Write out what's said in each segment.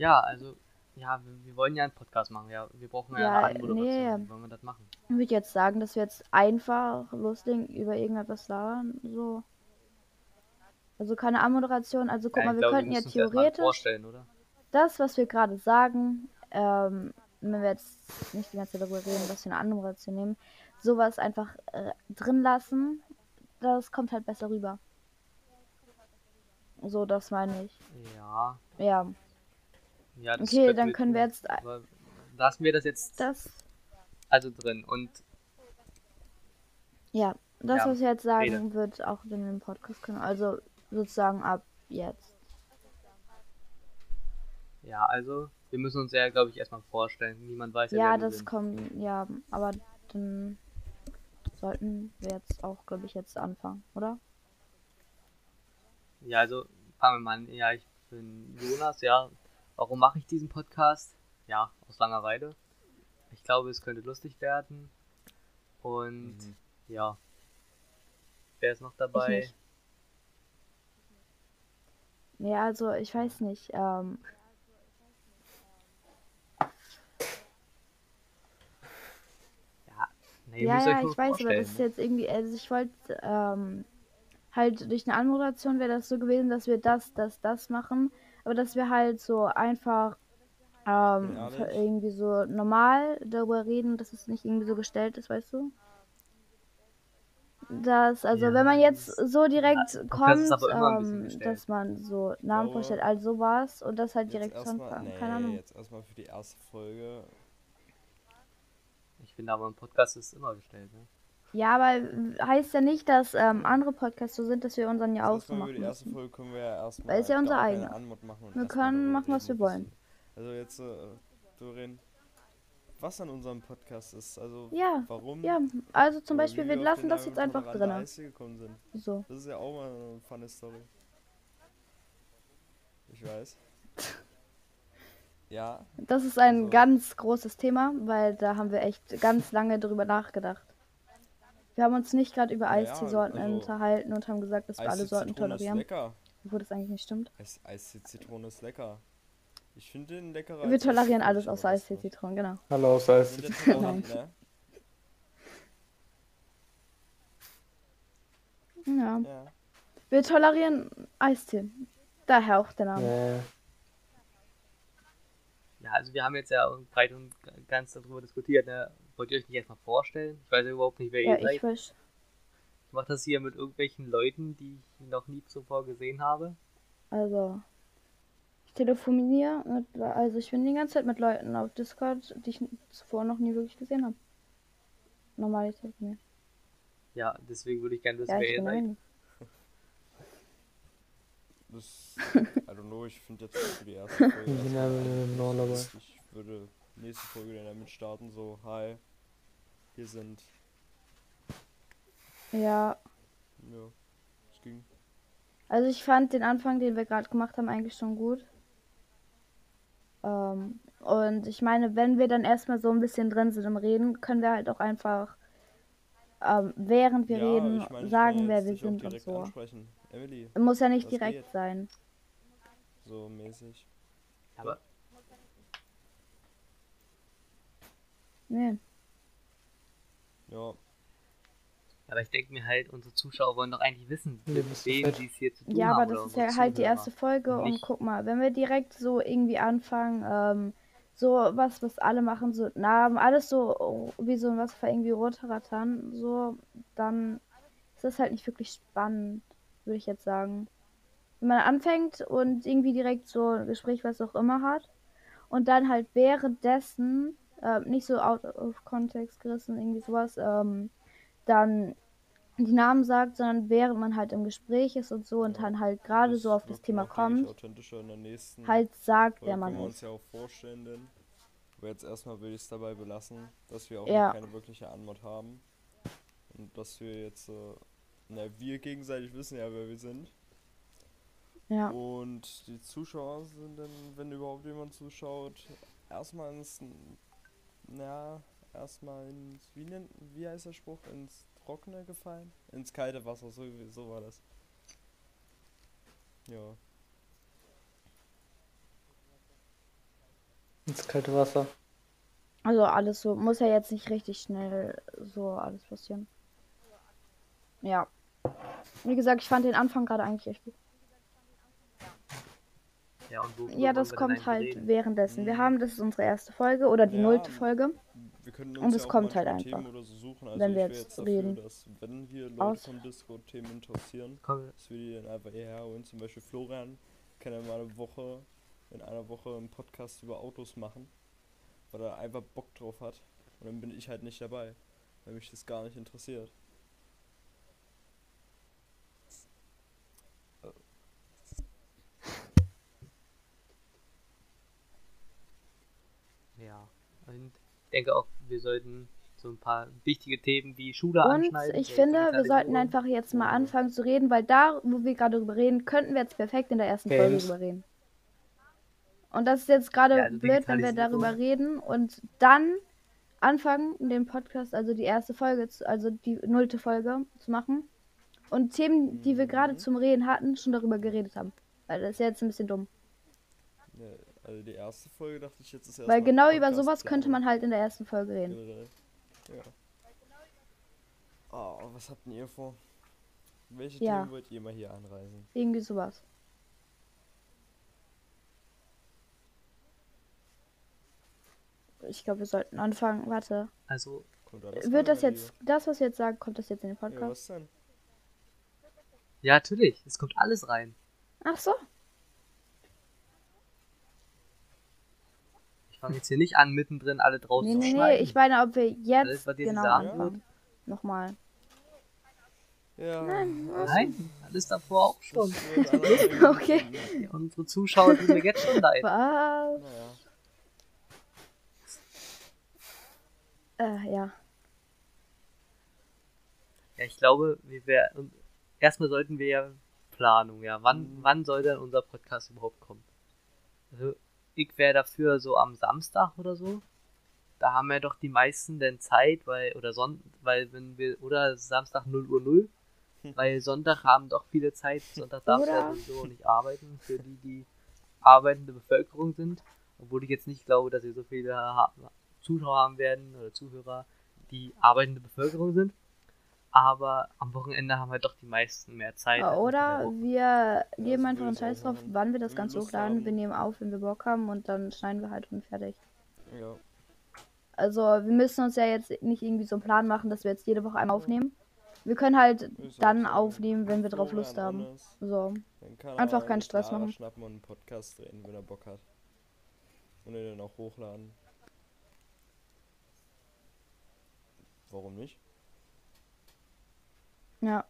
Ja, also, ja, wir, wir wollen ja einen Podcast machen. Ja, wir brauchen ja, Ja, eine Anmoderation. nee. Wollen wir das machen? Ich würde jetzt sagen, dass wir jetzt einfach loslegen über irgendetwas labern, so. Also keine Anmoderation, also guck ja, mal, wir glaube, könnten wir ja theoretisch das, was wir gerade sagen, ähm, wenn wir jetzt nicht die ganze Zeit darüber reden, was für eine Anmoderation nehmen, sowas einfach äh, drin lassen, das kommt halt besser rüber. So, das meine ich. Ja, Ja, ja, das okay, dann können wir jetzt Aber lassen wir das jetzt das, also drin und ja, das, Ja, was ich jetzt sagen, rede. wird auch in dem Podcast kommen. Also sozusagen ab jetzt. ja, also, wir müssen uns ja, glaube ich, erstmal vorstellen. Niemand weiß ja, Ja, wir das kommt, ja, aber dann sollten wir jetzt auch, glaube ich, jetzt anfangen, oder? Ja, also fangen wir mal an. Ja, ich bin Jonas, ja. Warum mache ich diesen Podcast? Ja, aus Langeweile. Ich glaube, es könnte lustig werden. Und Mhm. ja. Wer ist noch Ich dabei? nicht. Ja, also ich weiß nicht. Ähm, Ja, nee, ja, ja, ich weiß, aber das ist ne? jetzt irgendwie, also ich wollte, ähm, halt durch eine Anmoderation wäre das so gewesen, dass wir das, das, das machen, aber dass wir halt so einfach ähm, ver- irgendwie so normal darüber reden, dass es nicht irgendwie so gestellt ist, weißt du? Dass, also Ja, wenn man jetzt so direkt das ist kommt, aber immer ein bisschen ähm, dass man so Namen glaube, vorstellt, all sowas und das halt direkt anfangen, nee, keine Ahnung. jetzt erstmal für die erste Folge. Ich finde aber ein Podcast ist immer gestellt, ne? Ja, aber heißt ja nicht, dass ähm, andere Podcasts so sind, dass wir unseren ja auch so machen die erste. Folge können wir ja erstmal. ist ja unser eigener. Wir können machen, was wir wollen. Also jetzt, äh, Doreen, was an unserem Podcast ist, also Ja, warum. ja, also zum Beispiel, wir lassen das jetzt einfach drin. Eiste gekommen sind. So. Das ist ja auch mal eine funny Story. Ich weiß. Ja, Das ist ein Also- ganz großes Thema, weil da haben wir echt ganz lange drüber nachgedacht. Wir haben uns nicht gerade über Ja, ja, Eisteesorten also unterhalten und haben gesagt, dass wir alle Sorten Zitrone ist tolerieren, lecker. obwohl das eigentlich nicht stimmt. Eis Eistee Zitrone ist lecker. Ich finde den leckerer. Wir tolerieren alles außer was Eistee noch. Zitronen, genau. Hallo, ja tolerant, ne? Ja. Ja. Wir tolerieren Eistee. Daher auch der Name. nee, Ja, also wir haben jetzt ja breit und ganz darüber diskutiert, ne? Wollt ihr euch nicht erstmal vorstellen? Ich weiß ja überhaupt nicht, wer Ja, ihr seid. ich weiß. Ich mache das hier mit irgendwelchen Leuten, die ich noch nie zuvor gesehen habe. Also, ich telefoniere mit, also ich bin die ganze Zeit mit Leuten auf Discord, die ich zuvor noch nie wirklich gesehen habe. Normal ich telefoniere. Ja, deswegen würde ich gerne wissen, Ja, wer ihr seid. Das, I don't know, ich finde jetzt für die erste Folge. Ich würde nächste Folge dann damit starten, so, hi, hier sind, Ja, ja, es ging. also ich fand den Anfang, den wir gerade gemacht haben, eigentlich schon gut. Ähm, und ich meine, wenn wir dann erstmal so ein bisschen drin sind im Reden, können wir halt auch einfach, ähm, während wir ja, reden, ich mein, ich sagen, wer wir sind und so. ansprechen. Emily, Muss ja nicht direkt geht? sein. so mäßig. Aber Nee. Ja, Aber ich denke mir halt, unsere Zuschauer wollen doch eigentlich wissen, Nee, mit wem fett. sie es hier zu tun Ja, haben. aber oder das ist ja halt die erste Folge und Nicht- guck mal, wenn wir direkt so irgendwie anfangen, ähm, so was, was alle machen, so Namen, alles so oh, wie so ein was für irgendwie Rotaratan, so, dann ist das halt nicht wirklich spannend, würde ich jetzt sagen. Wenn man anfängt und irgendwie direkt so ein Gespräch, was auch immer hat, und dann halt währenddessen, äh, nicht so out of context gerissen, irgendwie sowas, ähm, dann die Namen sagt, sondern während man halt im Gespräch ist und so und Ja, dann halt gerade so auf das Thema kommt, der halt sagt, Folge wer man können wir uns ist. ja auch vorstellen, denn. Aber jetzt erstmal will ich es dabei belassen, dass wir auch Ja. keine wirkliche Anmod haben. Und dass wir jetzt, äh, na, wir gegenseitig wissen ja, wer wir sind. Ja, Und die Zuschauer sind dann, wenn überhaupt jemand zuschaut, erstmal ins, na, erstmal ins, wie nennt, wie heißt der Spruch, ins Trockene gefallen? Ins kalte Wasser, so, so war das. Ja. Ins kalte Wasser. Also alles so. Muss ja jetzt nicht richtig schnell so alles passieren. Ja. Wie gesagt, ich fand den Anfang gerade eigentlich echt gut. Ja, Ja, das kommt halt reden? währenddessen. Wir Mhm. haben, das ist unsere erste Folge oder die Ja, nullte Folge. Wir können Und uns es ja kommt halt einfach, oder so suchen. Also wenn ich wir wäre jetzt jetzt dafür, reden. dass wenn wir Leute Aus- von Discord Themen interessieren, Komm, dass wir die dann einfach hierher holen. Zum Beispiel Florian kann ja mal eine Woche, in einer Woche einen Podcast über Autos machen, weil er einfach Bock drauf hat. Und dann bin ich halt nicht dabei, weil mich das gar nicht interessiert. Ja. Und ich denke auch, wir sollten so ein paar wichtige Themen wie Schule Und anschneiden. ich so finde, wir sollten einfach jetzt mal anfangen zu reden, weil da, wo wir gerade drüber reden, könnten wir jetzt perfekt in der ersten Folge Games. drüber reden. Und das ist jetzt gerade Ja, also blöd, wenn wir darüber reden und dann anfangen, den Podcast, also die erste Folge, zu, also die nullte Folge zu machen. Und Themen, die wir gerade Mhm. zum Reden hatten, schon darüber geredet haben. Weil das ist jetzt ein bisschen dumm. Ja, also die erste Folge dachte ich jetzt ist erst Weil genau über Podcast sowas könnte man halt in der ersten Folge reden. Generell. Ja. Oh, was habt denn ihr vor? Welche Ja. Themen wollt ihr mal hier anreisen? Irgendwie sowas. Ich glaube, wir sollten anfangen. Warte. Also, Kommt alles Wird das jetzt, das, was wir jetzt sagen, kommt das jetzt in den dir? Ja, Podcast? was denn? ja, natürlich. Es kommt alles rein. Ach so. Fange jetzt hier nicht an, mittendrin alle draußen Nee, zu nee, nee. schneiden. Ich meine, ob wir Alles, jetzt was ihr genau anfangen. Nochmal. Ja. Nein, alles davor auch schon. alles Okay. Ja, unsere Zuschauer tun mir jetzt schon leid. Was? Naja. Äh, ja. Ja, ich glaube, wir wär, erstmal sollten wir ja Planung, ja. Wann, Mhm. wann soll denn unser Podcast überhaupt kommen? Also, ich wäre dafür so am Samstag oder so. Da haben ja doch die meisten denn Zeit, weil, oder Son weil wenn wir, oder Samstag 0 Uhr 0, Hm. weil Sonntag haben doch viele Zeit, Sonntag darf ja sowieso nicht arbeiten, für die, die arbeitende Bevölkerung sind. Obwohl ich jetzt nicht glaube, dass wir so viele ha Zuschauer haben werden, oder Zuhörer, die arbeitende Bevölkerung sind. Aber am Wochenende haben halt doch die meisten mehr Zeit. der Oder wir geben einfach einen Scheiß drauf, wann wir das Ganze hochladen. haben. Wir nehmen auf, wenn wir Bock haben und dann schneiden wir halt und fertig. Ja. Also wir müssen uns ja jetzt nicht irgendwie so einen Plan machen, dass wir jetzt jede Woche einmal aufnehmen. Wir können halt dann so. aufnehmen, wenn wir drauf Lust haben. So. Einfach keinen Stress machen. schnappen und einen Podcast drehen, wenn er Bock hat. Und den dann auch hochladen. Warum nicht? Ja.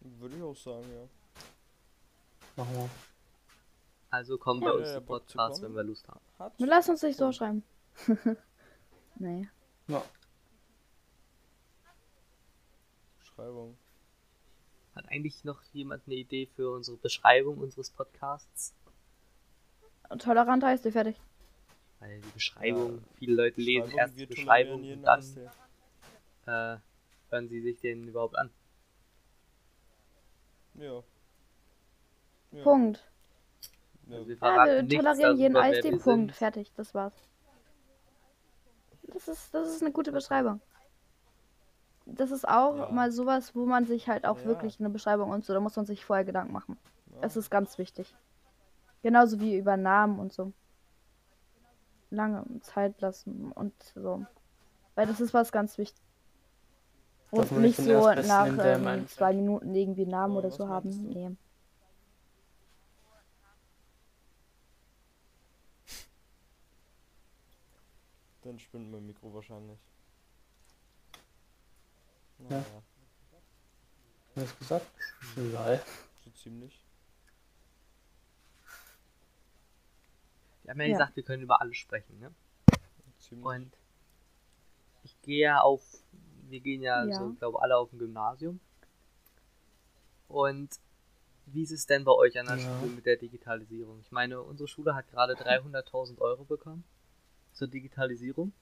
Würde ich auch sagen, ja. Machen wir. Also kommen bei Ja, uns ja, kommen. wenn wir Lust haben. Hat. Wir lassen uns nicht so schreiben. nee. Ja. Beschreibung. Hat eigentlich noch jemand eine Idee für unsere Beschreibung unseres Podcasts? Tolerant heißt ihr fertig. Weil die Beschreibung, Ja, viele Leute lesen erst die wir Beschreibung und dann äh, hören sie sich den überhaupt an. Ja. ja. Punkt. Ja. Also wir Ja, verraten wir tolerieren jeden Eistee. wir Punkt. sind. Fertig. Das war's. Das ist, das ist eine gute Beschreibung. Das ist auch Ja. mal sowas, wo man sich halt auch Ja. wirklich eine Beschreibung und so, da muss man sich vorher Gedanken machen. Ja. Es ist ganz wichtig. Genauso wie über Namen und so. Lange Zeit lassen und so. Weil das ist was ganz wichtig. Und nicht so nach ähm, zwei Minuten irgendwie einen Namen Ja, oder was so haben. Nee. Dann spinnt mein Mikro wahrscheinlich. Ja. Naja, Hast du das gesagt? Lol. so ziemlich. Wir haben ja, Ja. gesagt, wir können über alles sprechen, ne? ziemlich. Und ich gehe ja auf, wir gehen ja, Ja. so, glaube alle auf dem Gymnasium. Und wie ist es denn bei euch an der Ja. Schule mit der Digitalisierung? Ich meine, unsere Schule hat gerade 300.000 Euro bekommen zur Digitalisierung.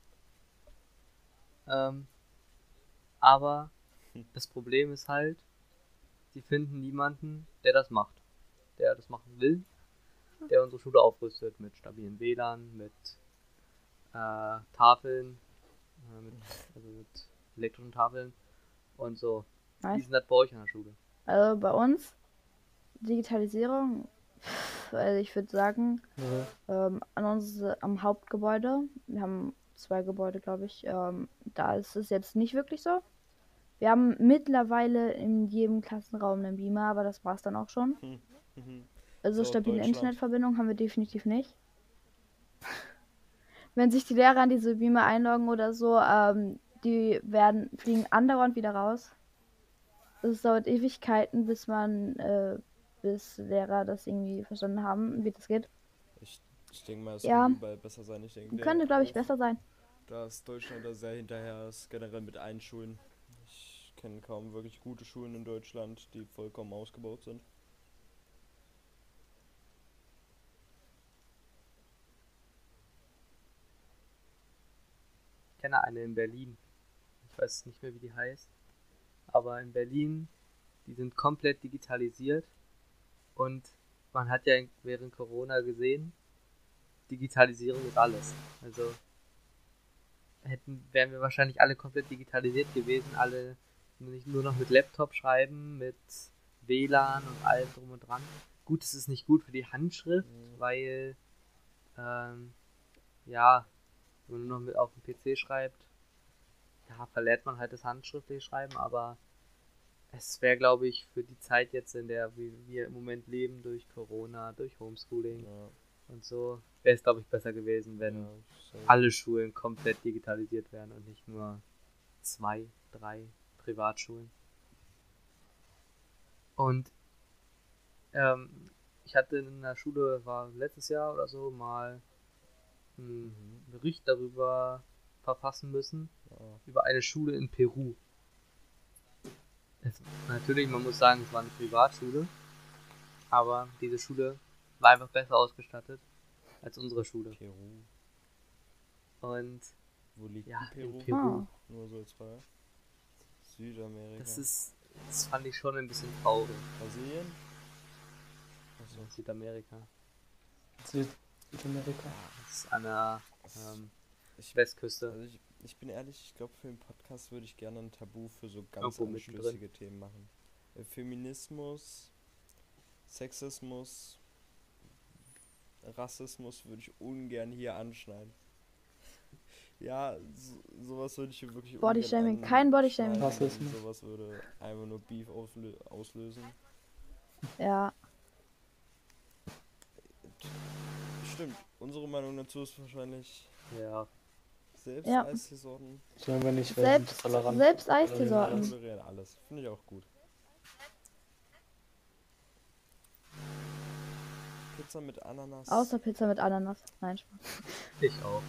Ähm, aber das Problem ist halt, sie finden niemanden, der das macht. Der das machen will, der unsere Schule aufrüstet mit stabilen WLAN, mit äh, Tafeln, äh, mit, also mit elektrischen Tafeln und so. Wie Nice. ist denn das bei euch an der Schule? Also bei uns, Digitalisierung, also ich würde sagen, Ja. ähm, an uns am Hauptgebäude, wir haben zwei Gebäude, glaube ich, ähm, da ist es jetzt nicht wirklich so. Wir haben mittlerweile in jedem Klassenraum einen Beamer, aber das war es dann auch schon. Mhm. Also So, stabile. Internetverbindung haben wir definitiv nicht. Wenn sich die Lehrer an diese Beamer einloggen oder so, ähm, die werden fliegen andauernd wieder raus. Es dauert Ewigkeiten, bis man, äh, bis Lehrer das irgendwie verstanden haben, wie das geht. Ich, ich denke mal, es Ja. könnte besser sein. Ich denke, Könnte, glaube ich, besser sein. Dass Deutschland da sehr hinterher ist, generell mit allen Schulen. Ich kenne kaum wirklich gute Schulen in Deutschland, die vollkommen ausgebaut sind. Ich kenne eine in Berlin. Ich weiß nicht mehr, wie die heißt. Aber in Berlin, die sind komplett digitalisiert. Und man hat ja während Corona gesehen, Digitalisierung ist alles. Also hätten, wären wir wahrscheinlich alle komplett digitalisiert gewesen, alle nicht nur noch mit Laptop schreiben, mit WLAN und allem drum und dran. Gut, es ist nicht gut für die Handschrift, Mhm. weil ähm, ja, wenn man nur noch mit auf dem PC schreibt, ja, verlernt man halt das handschriftliche Schreiben, aber es wäre, glaube ich, für die Zeit jetzt, in der wir, wir im Moment leben, durch Corona, durch Homeschooling Ja, und so, wäre es, glaube ich, besser gewesen, wenn ja, so. alle Schulen komplett digitalisiert wären und nicht nur zwei, drei Privatschulen. Und ähm, ich hatte in der Schule, war letztes Jahr oder so, mal einen Bericht darüber verfassen müssen, über eine Schule in Peru. Es, natürlich, man muss sagen, es war eine Privatschule, aber diese Schule war einfach besser ausgestattet als unsere Schule. Peru. Und Wo liegt Ja, Peru? in Peru. Ah. Nur so als Frage. Südamerika. das ist, das fand ich schon ein bisschen traurig. Brasilien? Achso. Südamerika. Süd Südamerika. Das ist an der ähm, Ich, Westküste. also ich, ich bin ehrlich, ich glaube für den Podcast würde ich gerne ein Tabu für so ganz anstößige Themen machen. Äh, Feminismus, Sexismus, Rassismus würde ich ungern hier anschneiden. Ja, so, sowas würde ich hier wirklich Bodyshaming, kein Bodyshaming. Rassismus. Sowas würde einfach nur Beef auslö auslösen. Ja, Stimmt, unsere Meinung dazu ist wahrscheinlich Ja, selbst Ja. Sollen wir nicht, wir selbst, tolerant. selbst Wir Eisteesorten. tolerieren alles. Finde ich auch gut. Pizza mit Ananas. Außer Pizza mit Ananas. Nein, Spaß. ich auch.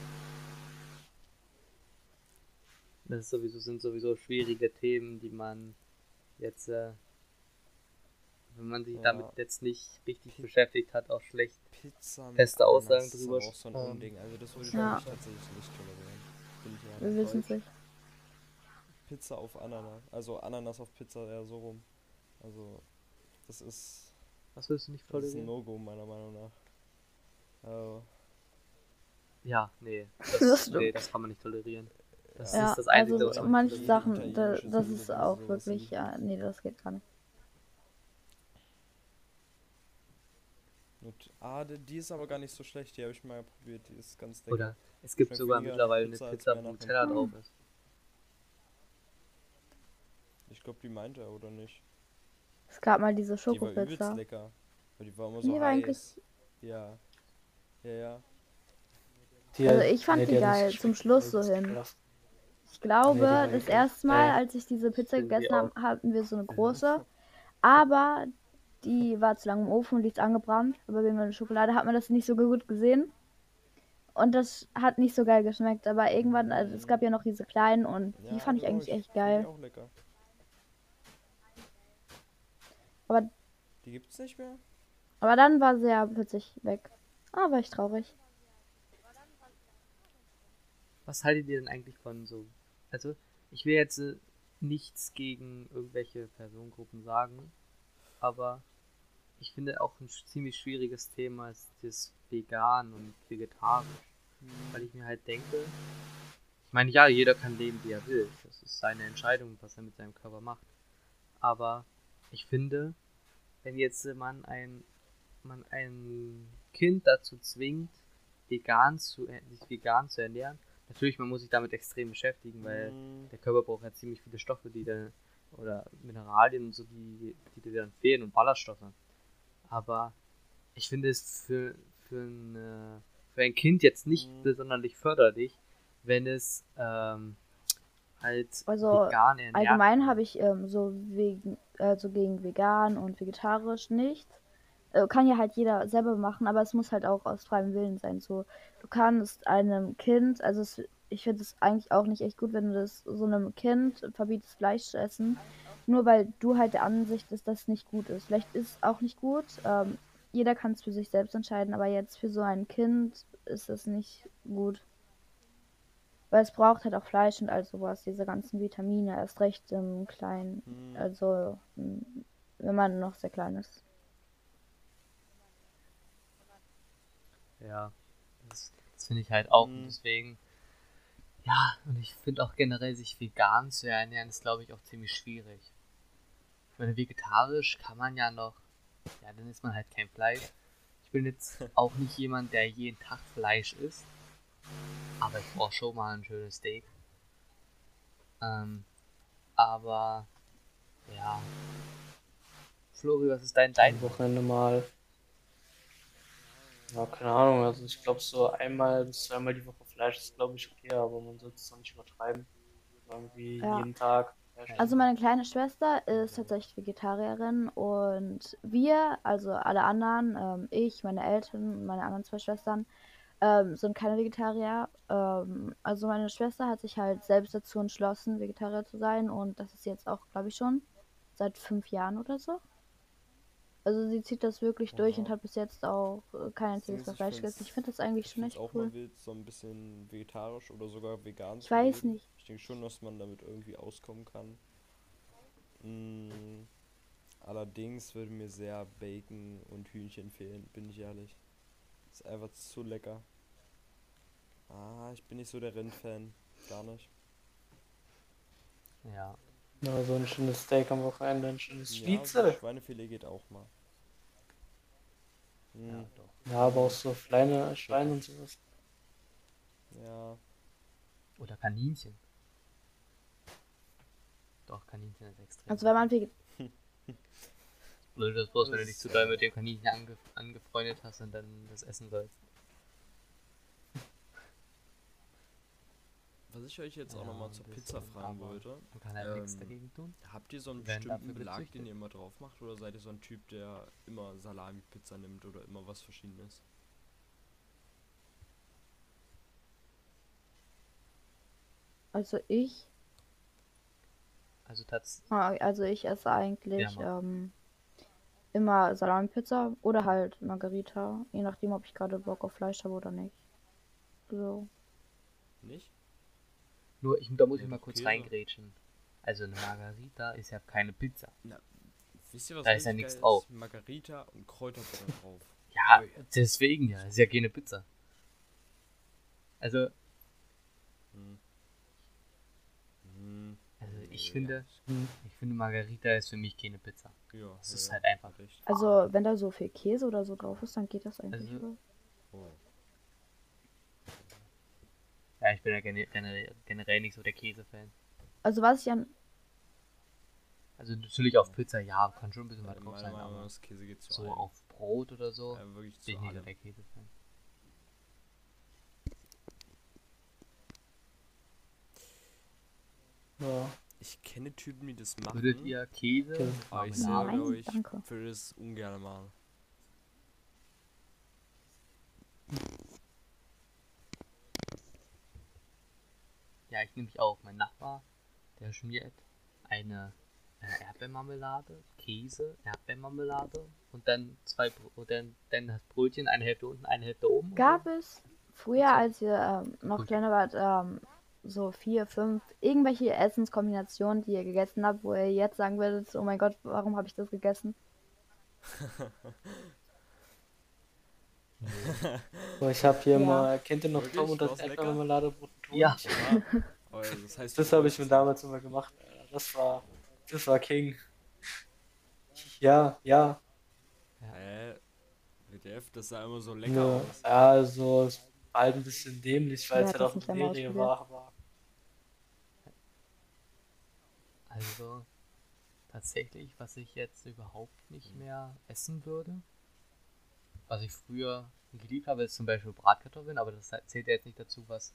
Das ist sowieso, sind sowieso schwierige Themen, die man jetzt, äh, wenn man sich Ja. damit jetzt nicht richtig Pi- beschäftigt hat, auch schlecht. Pizza Feste Aussagen Ananas ist drüber aber auch so ein Unding. Also das würde ich Ja. tatsächlich nicht tolerieren. Ja Wir wissen es nicht. Pizza auf Ananas. Also Ananas auf Pizza eher so rum. Also das ist, Was willst du nicht das ist ein? No-Go meiner Meinung nach. Also, Ja, nee. Das Das, nee, das kann man nicht tolerieren. Das Ja, ist das Einzige, also was man manche Sachen, da, das ist auch wirklich, ja, nee, das geht gar nicht. Und, ah, die, die ist aber gar nicht so schlecht. Die habe ich mal probiert. Die ist ganz lecker. Oder es gibt Schmeckt sogar mittlerweile eine Pizza als Pizza, wo Nutella drauf ist. Ich glaube, die meinte er, oder nicht? Es gab mal diese Die war Schokopizza. lecker. Aber die war immer so Die war eigentlich-. Ja. Ja, ja. Die- Also ich fand die hat geil, zum Schluss so hin. Ich glaube, Nee, die das erste Mal, Äh, als ich diese Pizza gegessen habe, hatten wir so eine große. Aber die war zu lange im Ofen und die ist angebrannt. Aber wegen der Schokolade hat man das nicht so gut gesehen. Und das hat nicht so geil geschmeckt. Aber irgendwann, also es gab ja noch diese kleinen und die ja fand ich eigentlich echt geil. Die auch lecker. Aber- Die gibt's nicht mehr? Aber dann war sie ja plötzlich weg. Ah, war ich traurig. Was haltet ihr denn eigentlich von so? Also, ich will jetzt äh, nichts gegen irgendwelche Personengruppen sagen, aber ich finde auch ein ziemlich schwieriges Thema ist das Vegan und Vegetarisch. weil ich mir halt denke, ich meine, ja, jeder kann leben, wie er will. Das ist seine Entscheidung, was er mit seinem Körper macht. Aber ich finde, wenn jetzt man ein, man ein Kind dazu zwingt, vegan zu, sich vegan zu ernähren, natürlich, man muss sich damit extrem beschäftigen, weil Mm, der Körper braucht ja ziemlich viele Stoffe, die dann, oder Mineralien und so, die, die dir dann fehlen und Ballaststoffe. Aber ich finde es für, für, ein, für ein Kind jetzt nicht Mhm. besonders förderlich, wenn es ähm, halt Also, vegan ernährt. Allgemein habe ich ähm, so wegen, also gegen vegan und vegetarisch nicht. Äh, kann ja halt jeder selber machen, aber es muss halt auch aus freiem Willen sein. So, du kannst einem Kind, also es, ich finde es eigentlich auch nicht echt gut, wenn du das so einem Kind verbietest, Fleisch zu essen, nur weil du halt der Ansicht bist, dass es nicht gut ist. Vielleicht ist es auch nicht gut. Ähm, jeder kann es für sich selbst entscheiden, aber jetzt für so ein Kind ist es nicht gut. Weil es braucht halt auch Fleisch und all sowas, diese ganzen Vitamine, erst recht im Kleinen. mm, Also, m, wenn man noch sehr klein ist. Ja, das, das finde ich halt auch. Und Mhm. deswegen, ja, und ich finde auch generell, sich vegan zu ernähren, ist, glaube ich, auch ziemlich schwierig. Ich meine, vegetarisch kann man ja noch, ja, dann isst man halt kein Fleisch. Ich bin jetzt auch nicht jemand, der jeden Tag Fleisch isst, aber ich brauche schon mal ein schönes Steak. Ähm, aber, ja. Flori, was ist dein, dein Ein Wochenende mal. Ja, keine Ahnung, also ich glaube so einmal bis zweimal die Woche Fleisch ist glaube ich okay, aber man sollte es doch nicht übertreiben. Irgendwie Ja. jeden Tag. Also meine kleine Schwester ist tatsächlich Vegetarierin und wir, also alle anderen, ähm, ich, meine Eltern und meine anderen zwei Schwestern, ähm, sind keine Vegetarier. Ähm, also meine Schwester hat sich halt selbst dazu entschlossen, Vegetarier zu sein und das ist jetzt auch, glaube ich, schon seit fünf Jahren oder so. Also sie zieht das wirklich durch und hat bis jetzt auch äh, kein einziges Fleisch gegessen. Ich finde das eigentlich ich schon echt auch cool. mal wild, so ein bisschen vegetarisch oder sogar vegan Ich weiß nicht. Ich denke schon, dass man damit irgendwie auskommen kann. Mm, allerdings würde mir sehr Bacon und Hühnchen fehlen, bin ich ehrlich. Ist einfach zu lecker. Ah, ich bin nicht so der Rindfan. Gar nicht. Ja. Ja, so ein schönes Steak am Wochenende, ein schönes Ja, Schnitzel. Schweinefilet geht auch mal. Ja, Mm, doch. Ja, aber auch so Schweine, Schweine und sowas. ja. Oder Kaninchen. Doch, Kaninchen ist extrem. Also wenn man Veget Blöd ist bloß, wenn du dich zu doll mit dem Kaninchen ange angefreundet hast und dann das essen sollst. Was ich euch jetzt auch Ja, nochmal ein zur Pizza fragen aber- wollte. Man kann halt nichts Ähm, dagegen tun. Habt ihr so einen bestimmten Belag, den ihr immer drauf macht? Oder seid ihr so ein Typ, der immer Salami-Pizza nimmt oder immer was Verschiedenes? also ich, Also tats ah, also ich esse eigentlich Ja, ähm, immer Salami-Pizza oder halt Margarita, je nachdem, ob ich gerade Bock auf Fleisch habe oder nicht. So. Nicht? nur, ich, da muss ich mal kurz Käse. reingrätschen. Also eine Margarita ist ja keine Pizza. Wisst ihr, was Da ist ja nichts drauf. Margarita und Kräuterbutter drauf. Ja, Oh ja. deswegen ja. Ist ja keine Pizza. Also, Hm. Ich ja, finde, ich finde Margarita ist für mich keine Pizza. Ja, Es ja, ist ja, halt einfach- recht. Also, wenn da so viel Käse oder so drauf ist, dann geht das eigentlich. Also-. Oh. Ja, ich bin ja gene- generell, generell nicht so der Käse-Fan. Also, was ich an. Also natürlich auf Pizza, ja, kann schon ein bisschen was Meiner drauf sein, aber das Käse geht zu so allem. auf Brot oder so Ja, wirklich bin ich nicht so der Käse-Fan. Ja. Ich kenne Typen, die das machen. Würdet ihr Käse, aber ich Marmelade- sage Nein, euch, danke. würde es ungern machen. Ja, ich nehme mich auch. Mein Nachbar, der schmiert eine äh, Erdbeermarmelade, Käse, Erdbeermarmelade und dann zwei und dann, dann das Brötchen, eine Hälfte unten, eine Hälfte oben. Gab es früher, als ihr ähm, noch Gut. kleiner wart, ähm, so vier, fünf, irgendwelche Essenskombinationen, die ihr gegessen habt, wo ihr jetzt sagen würdet, oh mein Gott, warum habe ich das gegessen? So, ich habe hier Ja. mal, kennt ihr noch Wirklich? Tom und das? Erdbeermarmeladebrot? Ja. Ja. Oh, ja, das heißt, Das habe ich mir damals immer gemacht. Das war, das war King. Ja, ja. Hä? WTF, das sah immer so lecker Ja, aus. ja also es halt ein bisschen dämlich, weil Wer es halt eine einmal Serie war. Aber Also tatsächlich, was ich jetzt überhaupt nicht mehr essen würde, was ich früher geliebt habe, ist zum Beispiel Bratkartoffeln, aber das zählt ja jetzt nicht dazu, was,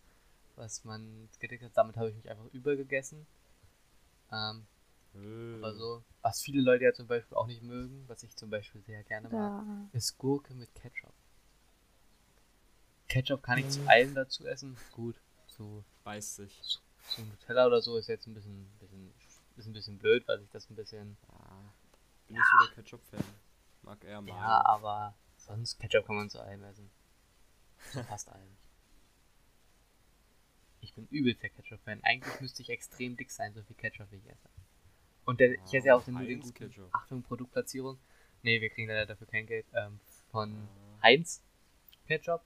was man gedeckt hat. Damit habe ich mich einfach übergegessen. Ähm, Äh, also, was viele Leute ja zum Beispiel auch nicht mögen, was ich zum Beispiel sehr gerne mag, Da. ist Gurke mit Ketchup. Ketchup kann ich zu Mhm. allem dazu essen. Gut, zu beißt sich. so Nutella oder so ist jetzt ein bisschen, bisschen, ist ein bisschen blöd, weil ich das ein bisschen. Ja. Bin nicht so der Ketchup-Fan. Mag eher Mayo. Ja, aber sonst Ketchup kann man zu allem essen. Zu fast allem. Ich bin übelst der Ketchup-Fan. Eigentlich müsste ich extrem dick sein, so viel Ketchup wie ich esse. Und der, ich esse ja auch den, nur den guten. Achtung, Produktplatzierung. Nee, wir kriegen leider dafür kein Geld. Ähm, von Heinz Ketchup.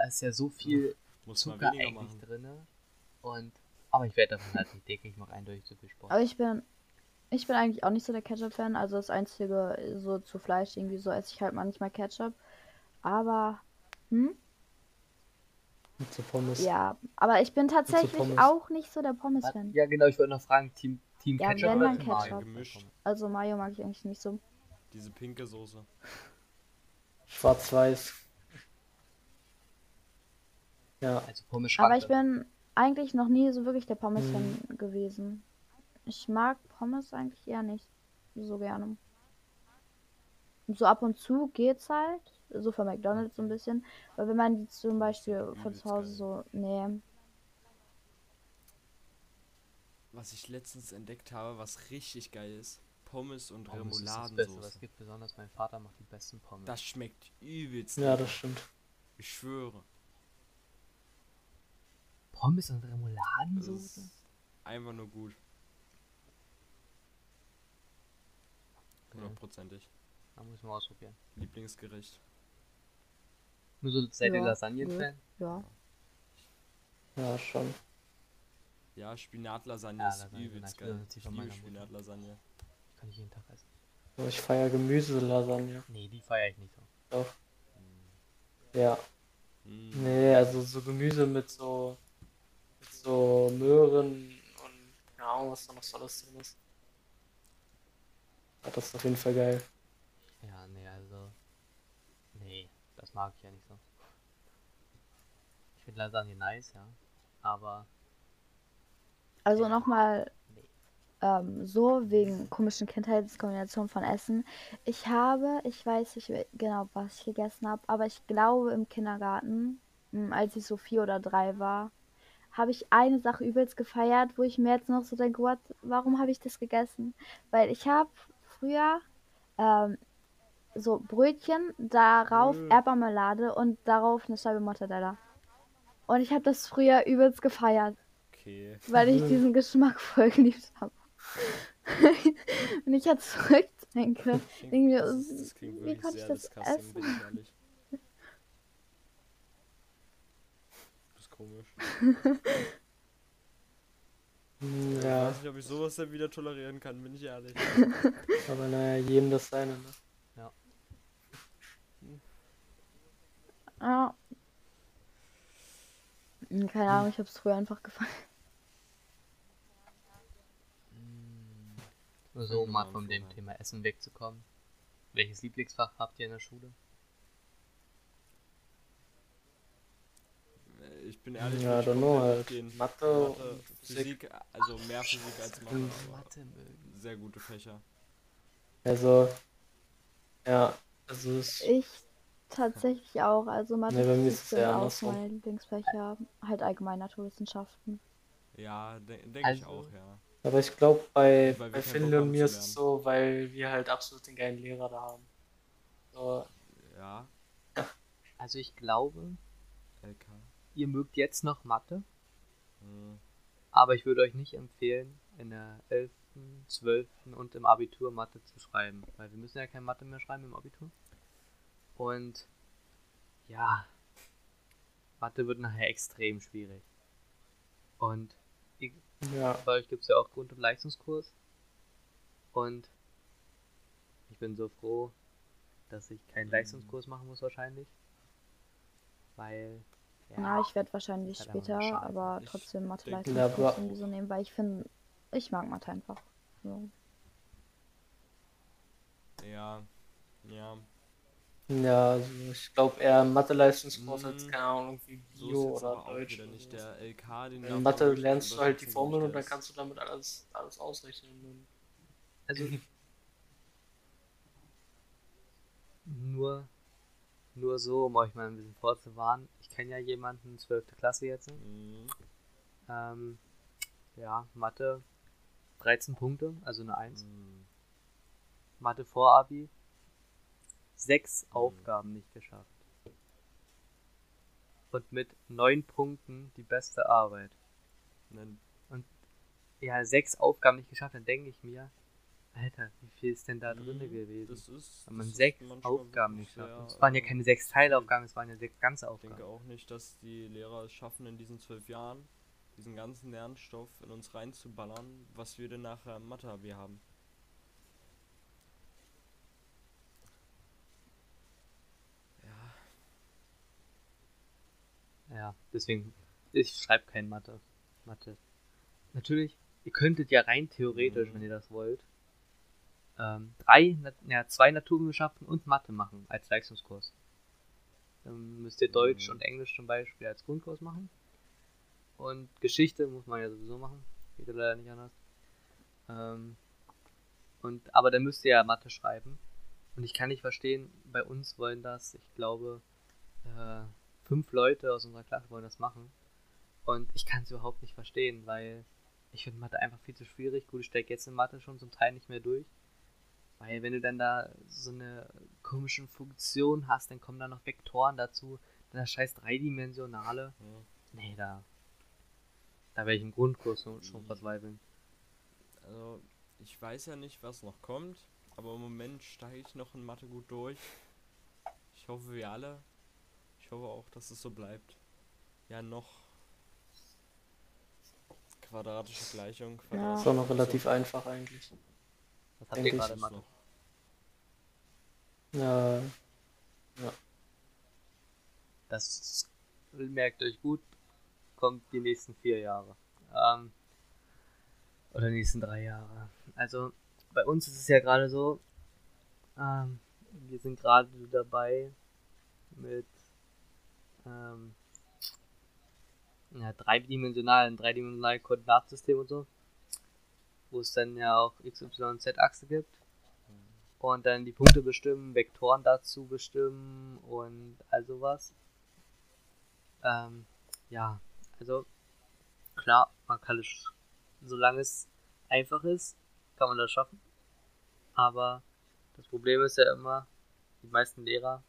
Da ist ja so viel Muss Zucker eigentlich drin. Und. Aber ich werde davon halt nicht dick, ich mache eindeutig zu viel Sport. Aber ich bin, ich bin eigentlich auch nicht so der Ketchup-Fan. Also das Einzige, so zu Fleisch irgendwie so esse ich halt manchmal Ketchup. Aber, hm? mit so Pommes. Ja, aber ich bin tatsächlich auch nicht so der Pommes-Fan. Ja, genau, ich wollte noch fragen, Team, Team Ja, Ketchup wenn oder Team Ketchup. Mayo? Gemischt. Also Mayo mag ich eigentlich nicht so. Diese pinke Soße. Schwarz-Weiß. Ja, Also Pommes Aber ich bin eigentlich noch nie so wirklich der Pommes-Fan Mhm. gewesen. Ich mag Pommes eigentlich eher nicht so gerne. So ab und zu geht's halt. So von McDonalds so ein bisschen. Weil wenn man die zum Beispiel von zu Hause geil. so. Nee. Was ich letztens entdeckt habe, was richtig geil ist. Pommes und Pommes ist das Beste, was es Remouladensoße. gibt. Besonders mein Vater macht die besten Pommes. Das schmeckt übelst. ja, das stimmt. Ich schwöre. Pommes und Remouladensoße? ist einfach nur gut. Okay. Hundertprozentig. Da muss man ausprobieren. Lieblingsgericht. Nur so seid ihr Ja, Lasagnenfan? Ja. Ja, schon. Ja, Spinatlasagne Ja, ist Lasagne, übelst geil. die Ich liebe. Spinatlasagne. Kann ich jeden Tag essen. Aber Ich feiere Gemüselasagne. Nee, die feiere ich nicht so. Doch. Ja. Mm. Nee, also so Gemüse mit so so Möhren und keine Ahnung, was da noch so alles drin ist. Ja, das ist auf jeden Fall geil. Ja, nee, also. Nee, das mag ich ja nicht so. Ich finde Lasagne nice, ja. Aber. Also Ja. nochmal ähm, so wegen komischen Kindheitskombinationen von Essen. Ich habe, ich weiß nicht genau, was ich gegessen habe, aber ich glaube im Kindergarten, mh, als ich so vier oder drei war, habe ich eine Sache übelst gefeiert, wo ich mir jetzt noch so denke, what, warum habe ich das gegessen? Weil ich habe früher ähm, so Brötchen, darauf Mm. Erdbeermarmelade und darauf eine Scheibe Mortadella. Und ich habe das früher übelst gefeiert Okay. weil ich diesen Geschmack voll geliebt habe. Wenn ich jetzt zurückdenke, ist- das klingt wie konnte ich das disgusting, bin ich ehrlich. Das ist komisch. Hm, Ich Ja, weiß nicht, ob ich sowas dann wieder tolerieren kann, bin ich ehrlich. aber naja, jedem das seine, ne? ja. Hm, Keine Ahnung, ich habe es früher einfach gefallen. So, um mal von dem. Thema Essen wegzukommen. Welches Lieblingsfach habt ihr in der Schule? Ich bin ehrlich, Ja, ich know, halt. Mathe und Mathe, Physik. Physik, also mehr Physik als Mathe, aber Mathe sehr gute Fächer. Also, ja, also es, Ich tatsächlich auch. Also Mathe Nee, bei mir ist es auch andersrum. meine Lieblingsfächer. Halt allgemein Naturwissenschaften. Ja, de denke ich Also- auch, ja. aber ich glaube, bei, Weil wir bei keinen Finley und mir ist es so, weil wir halt absolut den geilen Lehrer da haben. So, Ja, Also ich glaube, LK. Ihr mögt jetzt noch Mathe, Hm. aber ich würde euch nicht empfehlen, in der 11., 12. und im Abitur Mathe zu schreiben, weil wir müssen ja kein Mathe mehr schreiben im Abitur. Und ja, Mathe wird nachher extrem schwierig. Und ich, Ja. bei euch gibt es ja auch Grund- und Leistungskurs. Und ich bin so froh, dass ich keinen Mhm. Leistungskurs machen muss wahrscheinlich. Weil, Na, ich werde wahrscheinlich später, aber trotzdem mathe denke- leistungskurs Ja, aber- irgendwie so nehmen, weil ich finde, ich mag Mathe einfach. So. Ja, ja. Ja, also ich glaube eher Mathe-Leistungskurs als, Mhm. keine Ahnung, wie So Bio ist jetzt oder Deutsch. nicht der LK, den In Mathe lernst du halt die Formeln und dann kannst du damit alles, alles ausrechnen. also nur, nur so, um euch mal ein bisschen vorzuwarnen. Ich kenne ja jemanden, 12. Klasse jetzt. Mhm. Ähm, ja, Mathe 13 Punkte, also eine 1. Mhm. Mathe Vorabi. Sechs Aufgaben nicht geschafft. Und mit neun Punkten die beste Arbeit. Nein, Ja, sechs Aufgaben nicht geschafft, dann denke ich mir, Alter, wie viel ist denn da Mhm, drin gewesen? Das ist. Wenn man das sechs Aufgaben nicht schafft. es waren ja äh, keine sechs Teilaufgaben, es waren ja sechs ganze Ich denke Aufgaben. auch nicht, dass die Lehrer es schaffen, in diesen zwölf Jahren diesen ganzen Lernstoff in uns reinzuballern, was wir denn nachher im Mathe-AB haben. Ja, Ja, deswegen, ich schreibe kein Mathe. Mathe. Natürlich, ihr könntet ja rein theoretisch, Mhm. wenn ihr das wollt, ähm, drei, ja, zwei Naturwissenschaften und Mathe machen als Leistungskurs. Dann müsst ihr Deutsch Mhm. und Englisch zum Beispiel als Grundkurs machen. Und Geschichte muss man ja sowieso machen. Geht ja leider nicht anders. Ähm, und, aber dann müsst ihr ja Mathe schreiben. Und ich kann nicht verstehen, bei uns wollen das, ich glaube, äh, fünf Leute aus unserer Klasse wollen das machen. Und ich kann es überhaupt nicht verstehen, weil ich finde Mathe einfach viel zu schwierig. Gut, ich stecke jetzt in Mathe schon zum Teil nicht mehr durch. Weil wenn du dann da so eine komische Funktion hast, dann kommen da noch Vektoren dazu, dann das scheiß dreidimensionale. ja. Nee, da. Da werde ich im Grundkurs schon, schon Mhm. verzweifeln. Also, ich weiß ja nicht, was noch kommt, aber im Moment steige ich noch in Mathe gut durch. Ich hoffe, wir alle. Ich hoffe auch, dass es so bleibt. Ja, noch. Quadratische Gleichung. Ja. quadratische Ist auch noch relativ einfach eigentlich. Was habt ihr gerade Mathe? noch. Ja, Das merkt euch gut, kommt die nächsten vier Jahre. Ähm, oder die nächsten drei Jahre. Also bei uns ist es ja gerade so, ähm, wir sind gerade dabei mit ähm, ja, dreidimensionalen, dreidimensionalen Koordinatensystem und so, wo es dann ja auch X, Y und Z-Achse gibt. Und dann die Punkte bestimmen, Vektoren dazu bestimmen und all sowas. Ähm, ja, also klar, man kann es, solange es einfach ist, kann man das schaffen. Aber das Problem ist ja immer, die meisten Lehrer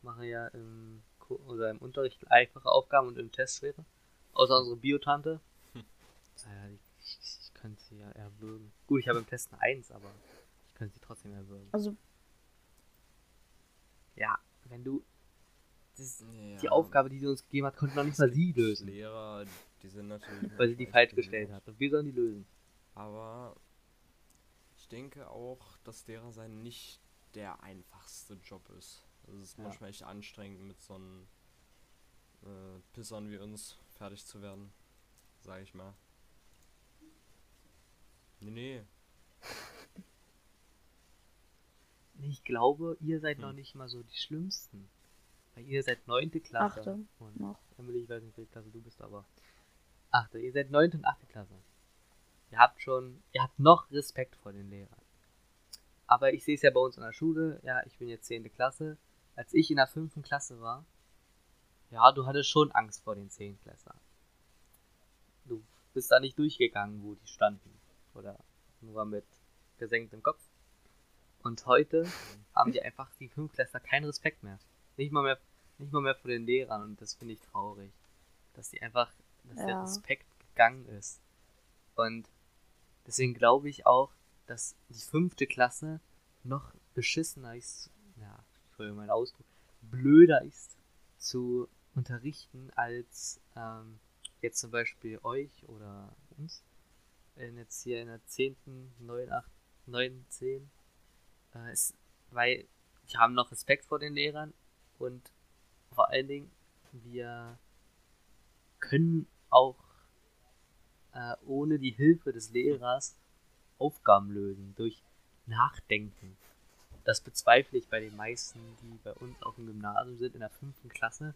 machen ja im, oder im Unterricht einfache Aufgaben und im Test schwere. Außer unsere Biotante. Hm. Naja, die, könnte sie ja erwürgen. Gut, ich habe im Test eine 1, aber ich könnte sie trotzdem erwürgen. Also, Ja, wenn du das, die Ja, Aufgabe, die sie uns gegeben hat, konnte noch nicht mal sie lösen. Lehrer, die sind natürlich. Weil sie die falsch gestellt hat. Und wir sollen die lösen. Aber ich denke auch, dass Lehrer sein nicht der einfachste Job ist. Also es ist Ja. manchmal echt anstrengend, mit so einem äh, Pissern wie uns fertig zu werden. Sag ich mal. Nee, nee. Nee, Ich glaube, ihr seid Hm. noch nicht mal so die Schlimmsten. Weil ihr seid neunte Klasse. Achte Und noch. Emily, ich weiß nicht, welche Klasse du bist, aber. Achte, ihr seid neunte und achte Klasse. Ihr habt schon, ihr habt noch Respekt vor den Lehrern. Aber ich sehe es ja bei uns in der Schule, ja, ich bin jetzt zehnte Klasse. Als ich in der fünften Klasse war, ja, du hattest schon Angst vor den Zehntklässlern. Du bist da nicht durchgegangen, wo die standen. Oder nur mit gesenktem Kopf. Und heute haben die einfach die Fünftklässler keinen Respekt mehr. Nicht mal mehr, nicht mal mehr vor den Lehrern und das finde ich traurig. Dass die einfach, dass der Ja. Respekt gegangen ist. Und deswegen glaube ich auch, dass die fünfte Klasse noch beschissener ist, ja, Entschuldigung, mein Ausdruck, blöder ist zu unterrichten als ähm, jetzt zum Beispiel euch oder uns. In jetzt hier in der 10., 9, 8, 9, 10. Äh, ist, weil wir haben noch Respekt vor den Lehrern und vor allen Dingen, wir können auch äh, ohne die Hilfe des Lehrers Aufgaben lösen, durch Nachdenken. Das bezweifle ich bei den meisten, die bei uns auf dem Gymnasium sind, in der fünften Klasse,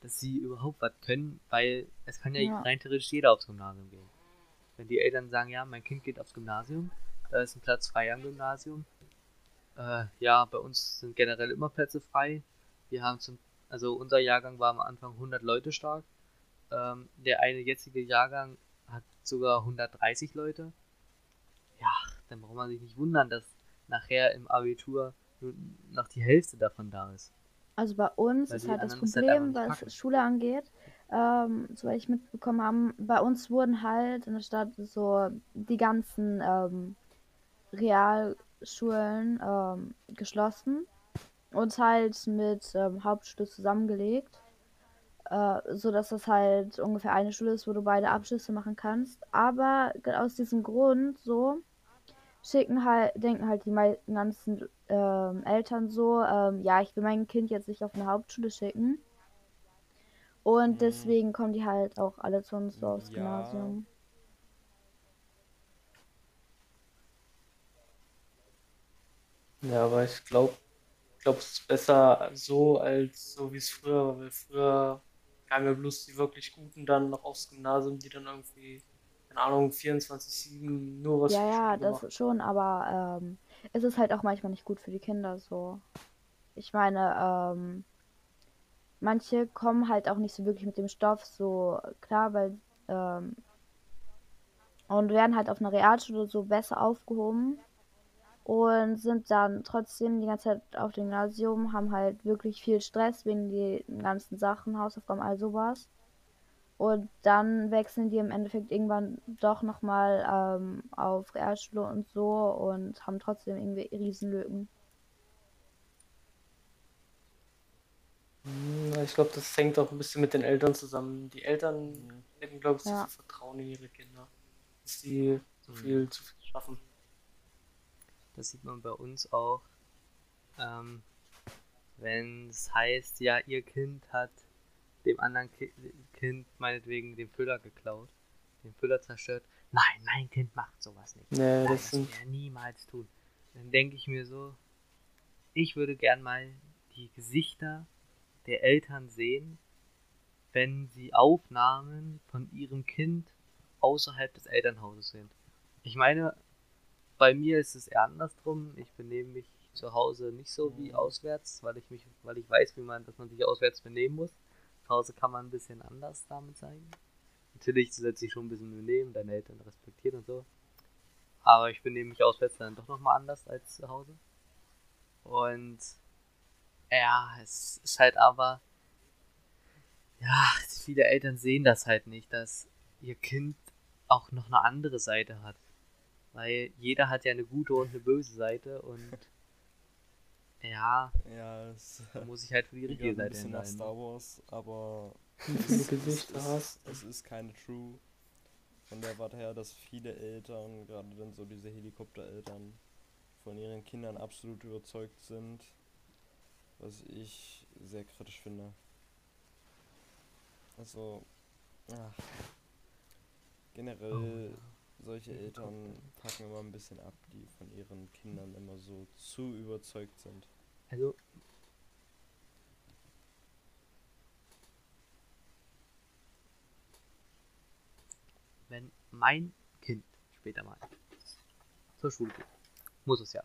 dass sie überhaupt was können, weil es kann ja, Ja. rein theoretisch jeder aufs Gymnasium gehen. Wenn die Eltern sagen, ja, mein Kind geht aufs Gymnasium, da ist ein Platz frei am Gymnasium. Äh, ja, bei uns sind generell immer Plätze frei. Wir haben zum, also unser Jahrgang war am Anfang 100 Leute stark. Ähm, der eine jetzige Jahrgang hat sogar 130 Leute. Ja, dann braucht man sich nicht wundern, dass nachher im Abitur nur noch die Hälfte davon da ist. Also bei uns Weil ist halt das halt Problem, was. Schule angeht, ähm, soweit ich mitbekommen habe, bei uns wurden halt in der Stadt so die ganzen ähm, Realschulen ähm, geschlossen und halt mit ähm, Hauptschule zusammengelegt, äh, so dass das halt ungefähr eine Schule ist, wo du beide Abschlüsse machen kannst. Aber aus diesem Grund so schicken halt, denken halt die ganzen ähm, Eltern so, ähm, ja, ich will mein Kind jetzt nicht auf eine Hauptschule schicken. Und Mhm. deswegen kommen die halt auch alle zu uns so aufs Ja. Gymnasium. Ja, aber ich glaube, ich glaube, es ist besser so als so wie es früher war, weil früher kamen ja bloß die wirklich Guten dann noch aufs Gymnasium, die dann irgendwie, keine Ahnung, 24/7 nur was Ja, ja, Schule gemacht das schon, aber ähm, es ist halt auch manchmal nicht gut für die Kinder so. Ich meine, ähm, manche kommen halt auch nicht so wirklich mit dem Stoff so klar, weil ähm, und werden halt auf einer Realschule so besser aufgehoben und sind dann trotzdem die ganze Zeit auf dem Gymnasium, haben halt wirklich viel Stress wegen den ganzen Sachen, Hausaufgaben, all sowas. Und dann wechseln die im Endeffekt irgendwann doch nochmal ähm, auf Realschule und so und haben trotzdem irgendwie Riesenlücken. Ich glaube, das hängt auch ein bisschen mit den Eltern zusammen. Die Eltern Mhm. hätten, glaube ich, zu Ja. viel Vertrauen in ihre Kinder, dass sie zu Mhm. viel, zu viel schaffen. Das sieht man bei uns auch. Ähm, wenn es heißt, ja, ihr Kind hat dem anderen Ki Kind meinetwegen den Füller geklaut, den Füller zerstört. Nein, mein Kind macht sowas nicht. Nee, Nein, das das sind, würde er niemals tun. Dann denke ich mir so, ich würde gern mal die Gesichter der Eltern sehen, wenn sie Aufnahmen von ihrem Kind außerhalb des Elternhauses sind. Ich meine, bei mir ist es eher andersrum. Ich benehme mich zu Hause nicht so wie Mhm. auswärts, weil ich mich, weil ich weiß, wie man, dass man sich auswärts benehmen muss. Zu Hause kann man ein bisschen anders damit zeigen. Natürlich setzt sich schon ein bisschen benehmen, deine Eltern respektieren und so. Aber ich benehme mich auswärts dann doch nochmal anders als zu Hause. Und ja, es ist halt aber, ja, viele Eltern sehen das halt nicht, dass ihr Kind auch noch eine andere Seite hat. Weil jeder hat ja eine gute und eine böse Seite und ja, Ja, es da muss ich halt für die richtige ein Seite bisschen nach. Star Wars, aber es, Gesichter es, hast. es ist keine True. Von der Warte her, dass viele Eltern, gerade dann so diese Helikoptereltern, von ihren Kindern absolut überzeugt sind, was ich sehr kritisch finde. Also, ach, generell solche Eltern packen immer ein bisschen ab, die von ihren Kindern immer so zu überzeugt sind. Also, wenn mein Kind später mal zur Schule geht, muss es ja,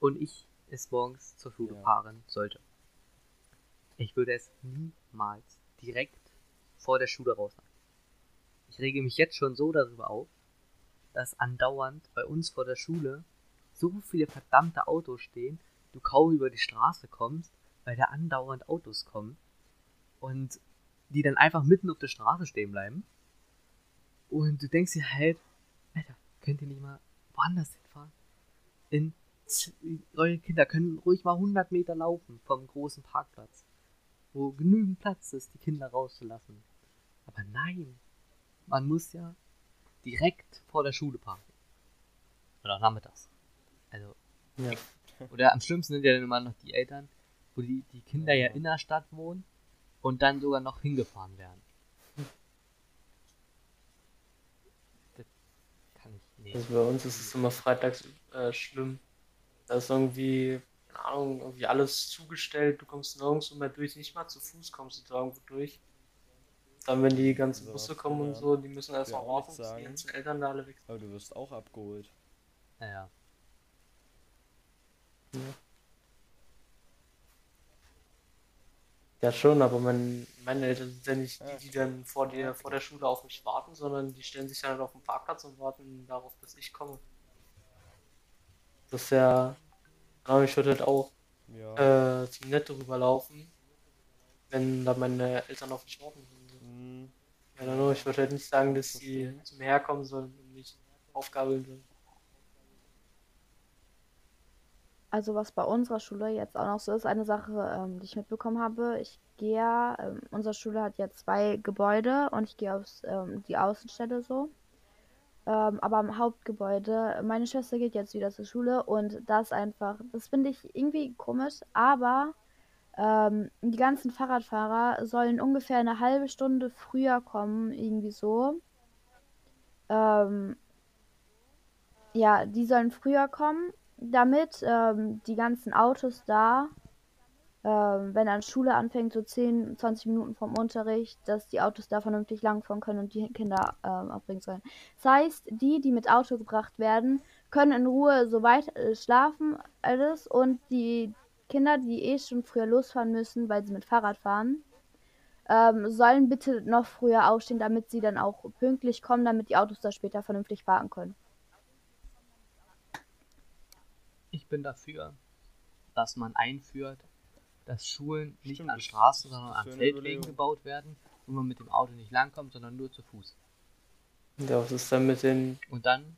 und ich es morgens zur Schule Ja. fahren sollte, ich würde es niemals direkt vor der Schule rausnehmen. Ich rege mich jetzt schon so darüber auf, dass andauernd bei uns vor der Schule so viele verdammte Autos stehen, du kaum über die Straße kommst, weil da andauernd Autos kommen und die dann einfach mitten auf der Straße stehen bleiben. Und du denkst dir halt, Alter, könnt ihr nicht mal woanders hinfahren? In eure Kinder können ruhig mal 100 Meter laufen vom großen Parkplatz. wo genügend Platz ist, die Kinder rauszulassen. Aber nein, man muss ja direkt vor der Schule parken. Oder nachmittags. Also, Ja. oder am schlimmsten sind ja dann immer noch die Eltern, wo die, die Kinder ja in der Stadt wohnen und dann sogar noch hingefahren werden. Das kann ich nicht. Also bei uns ist es immer freitags äh, schlimm. Da ist irgendwie, keine Ahnung, irgendwie alles zugestellt, du kommst nirgendwo mehr durch, nicht mal zu Fuß kommst du da irgendwo durch. Dann, wenn die ganzen So, Busse kommen und ja. so, die müssen erstmal Ja, nicht bis die ganzen Eltern da alle weg. Aber du wirst auch abgeholt. Naja. Ja schon, aber mein, meine Eltern sind ja nicht Ja, die, die dann vor dir, vor der Schule auf mich warten, sondern die stellen sich dann auf den Parkplatz und warten darauf, bis ich komme. Das ist ja, keine Ahnung, ich würde halt auch Ja. äh, zum Netto rüberlaufen, wenn da meine Eltern auf mich warten würden. Hm, Ja, dann nur, ich würde halt nicht sagen, dass sie zu mir herkommen sollen und mich aufgabeln sollen. Also was bei unserer Schule jetzt auch noch so ist, eine Sache, ähm, die ich mitbekommen habe, ich gehe, ja, ähm, unsere Schule hat ja zwei Gebäude und ich gehe aufs, ähm, die Außenstelle so. Ähm, aber am Hauptgebäude, meine Schwester geht jetzt wieder zur Schule und das einfach, das finde ich irgendwie komisch, aber ähm, die ganzen Fahrradfahrer sollen ungefähr eine halbe Stunde früher kommen, irgendwie so. Ähm, ja, die sollen früher kommen, damit ähm, die ganzen Autos da, wenn dann Schule anfängt, so 10, 20 Minuten vom Unterricht, dass die Autos da vernünftig langfahren können und die Kinder ähm, abbringen sollen. Das heißt, die, die mit Auto gebracht werden, können in Ruhe so weit äh, schlafen, alles, und die Kinder, die eh schon früher losfahren müssen, weil sie mit Fahrrad fahren, ähm, sollen bitte noch früher aufstehen, damit sie dann auch pünktlich kommen, damit die Autos da später vernünftig parken können. Ich bin dafür, dass man einführt, dass Schulen nicht Stimmt, an Straßen, sondern an Feldwegen Überlegung. gebaut werden, wo man mit dem Auto nicht langkommt, sondern nur zu Fuß. Ja, was ist dann mit den, Und dann,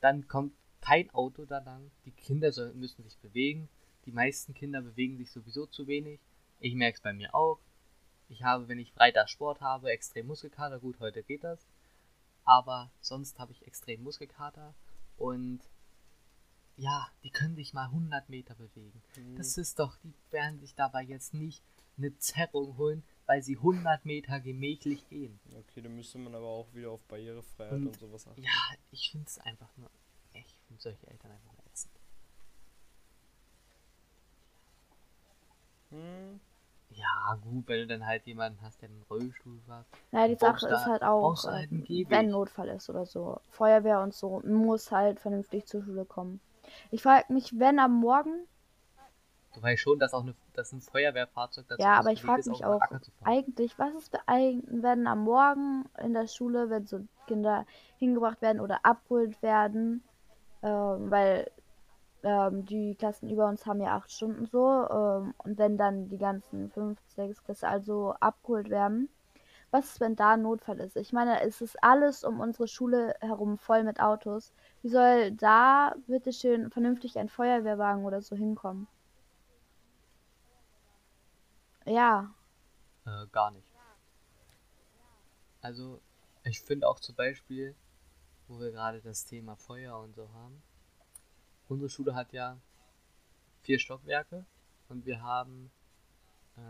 dann kommt kein Auto da lang. Die Kinder soll, müssen sich bewegen. Die meisten Kinder bewegen sich sowieso zu wenig. Ich merke es bei mir auch. Ich habe, wenn ich Freitag Sport habe, extrem Muskelkater. Gut, heute geht das. Aber sonst habe ich extrem Muskelkater. Und ja, die können sich mal 100 Meter bewegen. hm. Das ist doch, die werden sich dabei jetzt nicht eine Zerrung holen, weil sie 100 Meter gemächlich gehen. Okay, dann müsste man aber auch wieder auf Barrierefreiheit Und- und, sowas achten. Ja, ich finde es einfach nur. Ich finde solche Eltern einfach nur ätzend. Hm, Ja, gut, wenn du dann halt jemanden hast, der einen Rollstuhl hat. Naja, die Sache ist halt auch, halt ähm, wenn Notfall ist oder so. Feuerwehr und so muss halt vernünftig zur Schule kommen. Ich frage mich, wenn am Morgen, Du weißt schon, dass auch eine, dass ein Feuerwehrfahrzeug dazu ja, aber ich frage mich auch eigentlich, was ist be- eig- wenn am Morgen in der Schule, wenn so Kinder hingebracht werden oder abgeholt werden, ähm, weil ähm, die Klassen über uns haben ja acht Stunden so, ähm, und wenn dann die ganzen fünf, sechs Klasse also abgeholt werden, was ist, wenn da ein Notfall ist? Ich meine, es ist alles um unsere Schule herum voll mit Autos. Wie soll da bitteschön vernünftig ein Feuerwehrwagen oder so hinkommen? Ja, Äh, gar nicht. Also, ich finde auch zum Beispiel, wo wir gerade das Thema Feuer und so haben. Unsere Schule hat ja vier Stockwerke und wir haben äh,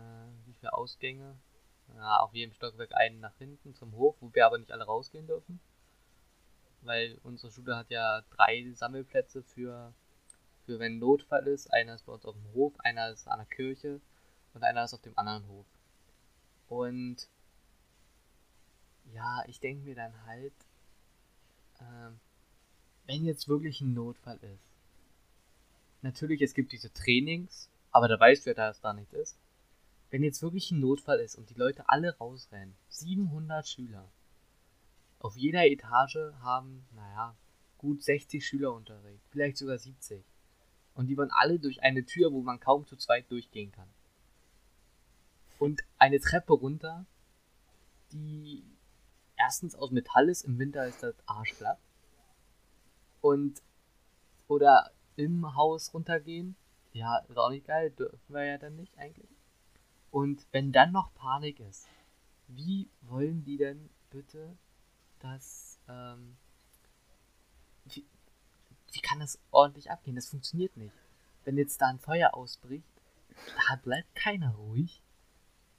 wie viele Ausgänge? Ja, auf jedem Stockwerk einen nach hinten zum Hof, wo wir aber nicht alle rausgehen dürfen. Weil unsere Schule hat ja drei Sammelplätze für, für wenn Notfall ist. Einer ist bei uns auf dem Hof, einer ist an der Kirche und einer ist auf dem anderen Hof. Und ja, ich denke mir dann halt, ähm, wenn jetzt wirklich ein Notfall ist, natürlich, es gibt diese Trainings, aber da weißt du ja, dass da nichts ist. Wenn jetzt wirklich ein Notfall ist und die Leute alle rausrennen, 700 Schüler, auf jeder Etage haben, naja, gut 60 Schüler Unterricht, vielleicht sogar 70. Und die wollen alle durch eine Tür, wo man kaum zu zweit durchgehen kann. Und eine Treppe runter, die erstens aus Metall ist, im Winter ist das arschglatt. Und, oder im Haus runtergehen, ja, ist auch nicht geil, dürfen wir ja dann nicht eigentlich. Und wenn dann noch Panik ist, wie wollen die denn bitte das, ähm, wie, wie kann das ordentlich abgehen? Das funktioniert nicht. Wenn jetzt da ein Feuer ausbricht, da bleibt keiner ruhig.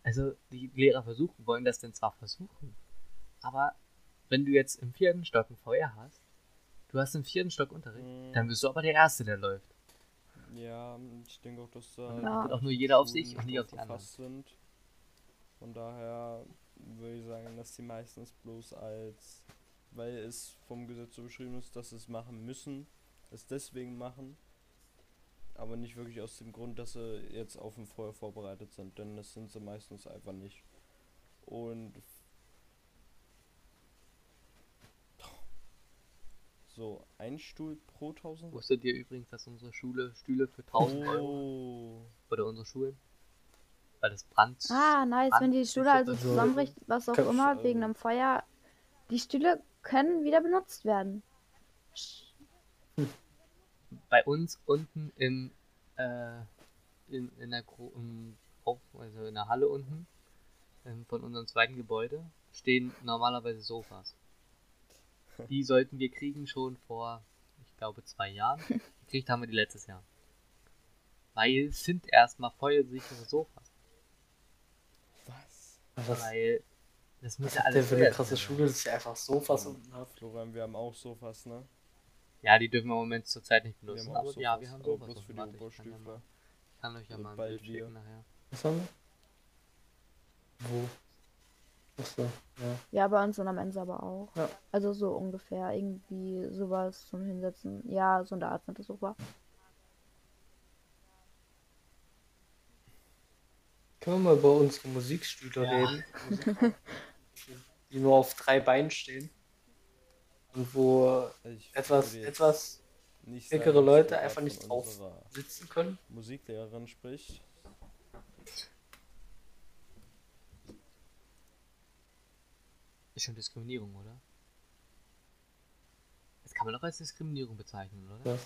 Also die Lehrer versuchen, wollen das denn zwar versuchen, aber wenn du jetzt im vierten Stock ein Feuer hast, du hast im vierten Stock Unterricht, Mhm. dann bist du aber der Erste, der läuft. Ja, ich denke auch, dass da Und dann wird auch nur jeder auf sich und drauf auf die anderen. sind. Von daher würde ich sagen, dass die meistens bloß als, weil es vom Gesetz so beschrieben ist, dass sie es machen müssen, es deswegen machen, aber nicht wirklich aus dem Grund, dass sie jetzt auf ein Feuer vorbereitet sind, denn das sind sie meistens einfach nicht. Und so, ein Stuhl pro 1000 Wusstet ihr übrigens, dass unsere Schule Stühle für 1000 Euro Oh. oder unsere Schulen? Weil das Brand. Ah, nice. Wenn die Schule also Also, zusammenbricht, was auch Köpfe, immer, wegen einem Feuer, die Stühle können wieder benutzt werden. Bei uns unten im, äh, in, in, der, Gro- im, auf, also in der Halle unten ähm, von unserem zweiten Gebäude stehen normalerweise Sofas. Die sollten wir kriegen schon vor, ich glaube, zwei Jahren. Gekriegt haben wir die letztes Jahr. Weil es sind erstmal feuersichere Sofas. Was? Was, Weil das muss ja der alles für eine krasse sein. Schule, dass ich einfach Sofas unten habe? Florian, wir haben auch Sofas, ne? Ja, die dürfen wir im Moment zurzeit nicht Wir benutzen, haben auch aber ja, Sofas, wir haben aber Sofas. bloß für die Warte, ich kann, ja mal, ich kann euch ja Und mal ein Bild wir. schicken nachher. Was haben wir? Wo? Achso, ja. Ja, bei uns in der Mensa aber auch. Ja. Also so ungefähr. Irgendwie sowas zum Hinsetzen. Ja, so in der Art sind das super. Können wir mal über unsere Musikstühle Ja. reden? Die nur auf drei Beinen stehen. Und wo Ich etwas, etwas nicht dickere Leute einfach nicht drauf sitzen können. Musiklehrerin spricht. Ist schon Diskriminierung, oder? Das kann man doch als Diskriminierung bezeichnen, oder? Ja.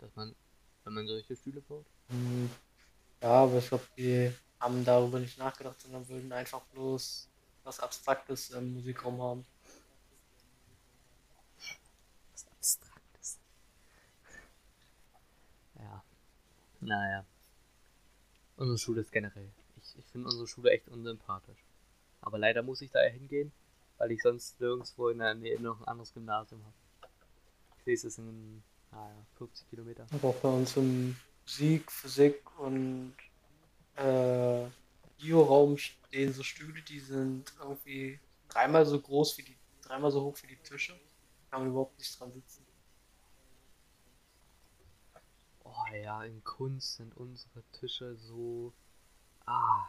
Dass man, wenn man solche Stühle baut. Hm, Ja, aber ich glaube, die haben darüber nicht nachgedacht, sondern würden einfach bloß was Abstraktes im Musikraum haben. Was Abstraktes. Ja. Naja. Unsere Schule ist generell. Ich, ich finde unsere Schule echt unsympathisch. Aber leider muss ich da hingehen, weil ich sonst nirgendwo in der Nähe noch ein anderes Gymnasium habe. Ich sehe es in naja, 50 Kilometer. Aber auch bei uns im Musik, Physik und äh, Bio-Raum stehen so Stühle, die sind irgendwie dreimal so groß wie die, dreimal so hoch wie die Tische. Kann man überhaupt nicht dran sitzen. Oh ja, in Kunst sind unsere Tische so. Ah.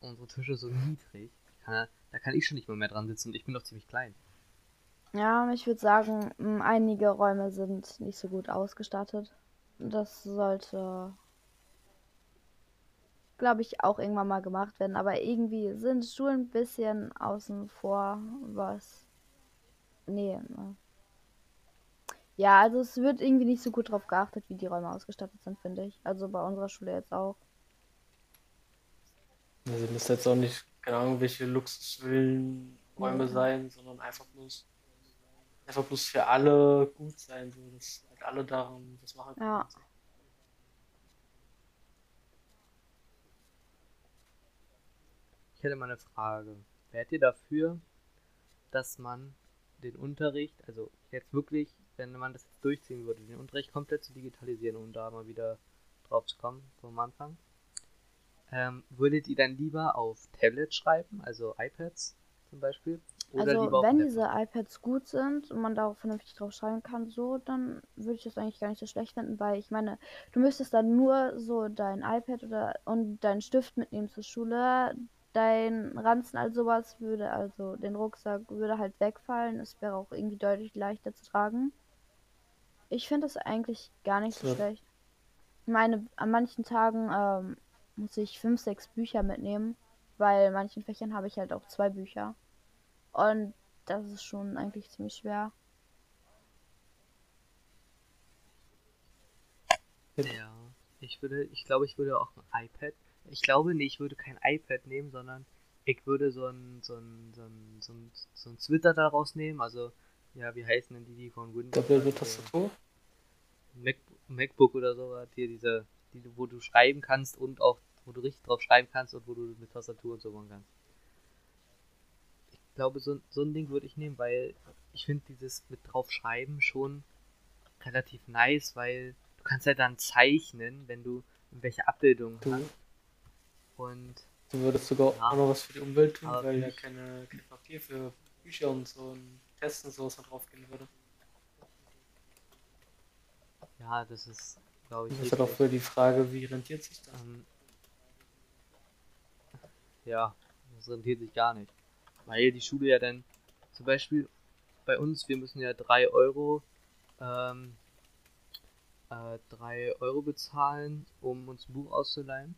Unsere Tische so niedrig. Kann, da kann ich schon nicht mal mehr dran sitzen und ich bin doch ziemlich klein. Ja, ich würde sagen, einige Räume sind nicht so gut ausgestattet. Das sollte, glaube ich, auch irgendwann mal gemacht werden. Aber irgendwie sind Schulen ein bisschen außen vor, was. Nee. ne. Ja, also es wird irgendwie nicht so gut drauf geachtet, wie die Räume ausgestattet sind, finde ich. Also bei unserer Schule jetzt auch. Also müssen jetzt auch nicht, keine Ahnung, welche Luxusvillenräume Mhm. sein, sondern einfach bloß, einfach bloß für alle gut sein, so dass halt alle daran das machen können. Ja. Ich hätte mal eine Frage. Wärt ihr dafür, dass man den Unterricht, also jetzt wirklich, wenn man das jetzt durchziehen würde, den Unterricht komplett zu digitalisieren, um da mal wieder drauf zu kommen, vom Anfang, ähm, würdet ihr dann lieber auf Tablet schreiben, also iPads zum Beispiel? Oder Also lieber auf wenn diese iPads gut sind und man da auch vernünftig drauf schreiben kann, so, dann würde ich das eigentlich gar nicht so schlecht finden, weil ich meine, du müsstest dann nur so dein iPad oder und deinen Stift mitnehmen zur Schule, dein Ranzen, all sowas würde, also den Rucksack würde halt wegfallen, es wäre auch irgendwie deutlich leichter zu tragen. Ich finde das eigentlich gar nicht so So. schlecht. Ich meine, an manchen Tagen ähm, muss ich fünf, sechs Bücher mitnehmen, weil in manchen Fächern habe ich halt auch zwei Bücher. Und das ist schon eigentlich ziemlich schwer. Ja. Ich würde, ich glaube, ich würde auch ein iPad. Ich glaube, nee, ich würde kein iPad nehmen, sondern ich würde so ein, so ein, so ein, so ein, so ein Twitter daraus nehmen. Also, ja, wie heißen denn die, die von Windows? Doppelte Tastatur? Mac, MacBook oder so, hier diese, die, wo du schreiben kannst und auch, wo du richtig drauf schreiben kannst und wo du mit Tastatur und so machen kannst. Ich glaube, so, so ein Ding würde ich nehmen, weil ich finde dieses mit drauf schreiben schon relativ nice, weil du kannst ja dann zeichnen, wenn du welche Abbildungen Du, hast. Und du würdest sogar Ja. auch noch was für die Umwelt tun, weil ja keine, kein Papier für Bücher und so und Tests und sowas drauf gehen würde. ja, das ist, glaube ich, Das ist halt auch für die Frage, wie rentiert sich das? Ähm, ja, das rentiert sich gar nicht. Weil die Schule ja dann, zum Beispiel bei uns, wir müssen ja 3 Euro, ähm, äh, 3 Euro bezahlen, um uns ein Buch auszuleihen.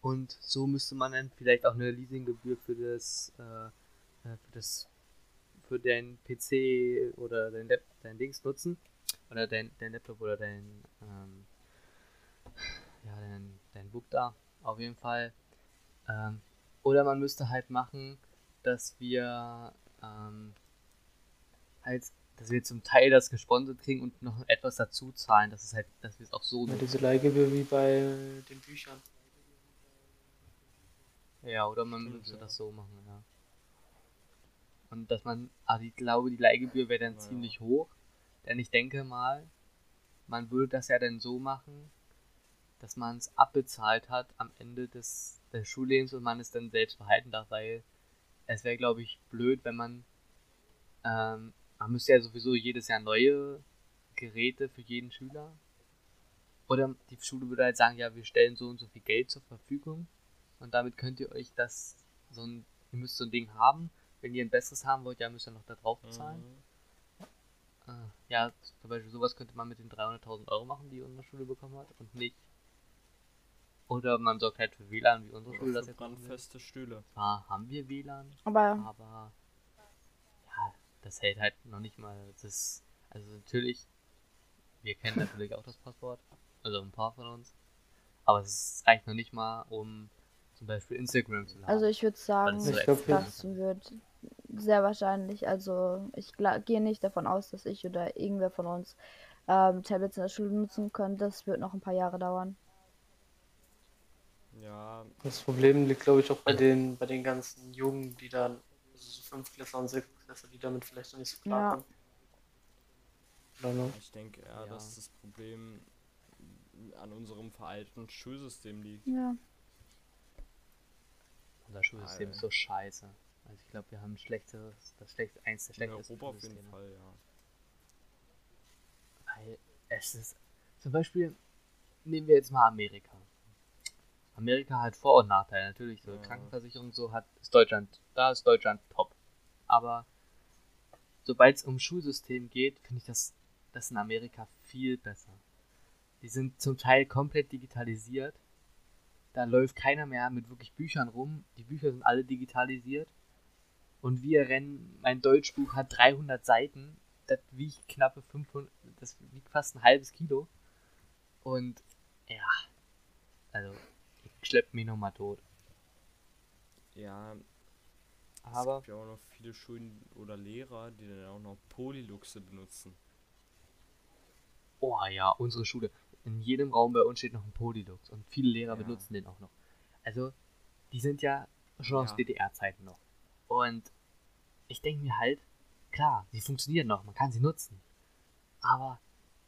Und so müsste man dann vielleicht auch eine Leasinggebühr für das, äh, äh, für das, für dein PC oder dein, Lap dein Dings nutzen. Oder dein, dein Laptop oder dein, ähm, ja, dein, dein Book da, auf jeden Fall. Ähm, oder man müsste halt machen, dass wir ähm, halt, dass wir zum Teil das gesponsert kriegen und noch etwas dazu zahlen, dass es halt, dass wir es auch so Ja, diese Leihgebühr wie bei den Büchern. Ja, oder man Stimmt, müsste ja. das so machen, ja. Und dass man, also ich glaube, die Leihgebühr wäre dann Naja. ziemlich hoch, denn ich denke mal, man würde das ja dann so machen, dass man es abbezahlt hat am Ende des, des Schullebens und man es dann selbst behalten darf, weil es wäre, glaube ich, blöd, wenn man, ähm, man müsste ja sowieso jedes Jahr neue Geräte für jeden Schüler. Oder die Schule würde halt sagen, ja, wir stellen so und so viel Geld zur Verfügung und damit könnt ihr euch das, so ein, ihr müsst so ein Ding haben. Wenn ihr ein besseres haben wollt, ja, müsst ihr noch da drauf bezahlen. Mhm. Äh, ja, zum Beispiel sowas könnte man mit den 300.000 Euro machen, die unsere Schule bekommen hat und nicht. Oder man sorgt halt für WLAN, wie unsere Schule das jetzt brandfeste Stühle. Zwar haben wir WLAN, Aber aber ja, das hält halt noch nicht mal. Das also natürlich, wir kennen natürlich auch das Passwort, also ein paar von uns, aber es reicht noch nicht mal, um zum Beispiel Instagram zu laden. also ich würde sagen, so Ich glaub, das wird sehr wahrscheinlich, also ich gla- gehe nicht davon aus, dass ich oder irgendwer von uns ähm, Tablets in der Schule nutzen könnte. Das wird noch ein paar Jahre dauern. Ja, Das Problem liegt, glaube ich, auch bei den, bei den ganzen Jungen, die dann, also so Fünftklässler und Sechstklässler, die damit vielleicht noch nicht so Ja. klarkommen. Oder ne? ich denke eher, Ja. dass das Problem an unserem veralteten Schulsystem liegt. Ja. Unser Schulsystem ist so scheiße. Also ich glaube, wir haben ein schlechtes, das schlecht, eins der In schlechtesten Europa auf jeden. Fall, ja. Weil es ist, zum Beispiel, nehmen wir jetzt mal Amerika. Amerika hat Vor- und Nachteile. Natürlich, so Ja. Krankenversicherung so hat, ist Deutschland, da ist Deutschland top. Aber sobald es um Schulsystem geht, finde ich das, das in Amerika viel besser. Die sind zum Teil komplett digitalisiert. Da läuft keiner mehr mit wirklich Büchern rum. Die Bücher sind alle digitalisiert. Und wir rennen, mein Deutschbuch hat 300 Seiten. Das wiegt knappe 500, das wiegt fast ein halbes Kilo. Und ja, also ich schlepp mich nochmal tot. Ja, Aber es gibt ja auch noch viele Schulen oder Lehrer, die dann auch noch Polyluxe benutzen. Oh ja, unsere Schule. In jedem Raum bei uns steht noch ein Polylux und viele Lehrer Ja. benutzen den auch noch. Also, die sind ja schon aus Ja. DDR-Zeiten noch. Und ich denke mir halt, klar, sie funktionieren noch, man kann sie nutzen. Aber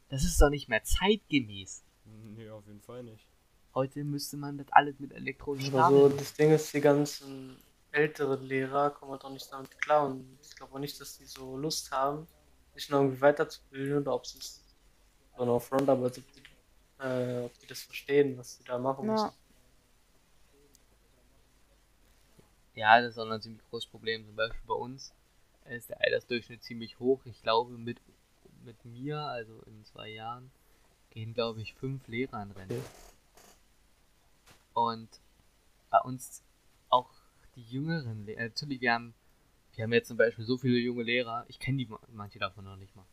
das ist doch nicht mehr zeitgemäß. Nee, auf jeden Fall nicht. Heute müsste man das alles mit elektronischen Aber so, Namen. das Ding ist, die ganzen älteren Lehrer kommen halt auch nicht damit klar und ich glaube auch nicht, dass die so Lust haben, sich noch irgendwie weiterzubilden oder ob sie es so noch front, aber ob die, äh, ob die das verstehen, was sie da machen Ja. müssen. Ja, das ist auch ein ziemlich großes Problem. Zum Beispiel bei uns ist der Altersdurchschnitt ziemlich hoch. Ich glaube, mit, mit mir, also in zwei Jahren, gehen, glaube ich, fünf Lehrer in Rente. Okay. Und bei uns auch die jüngeren Lehrer. Natürlich, wir haben, wir haben jetzt zum Beispiel so viele junge Lehrer. Ich kenne die ma- manche davon noch nicht mal.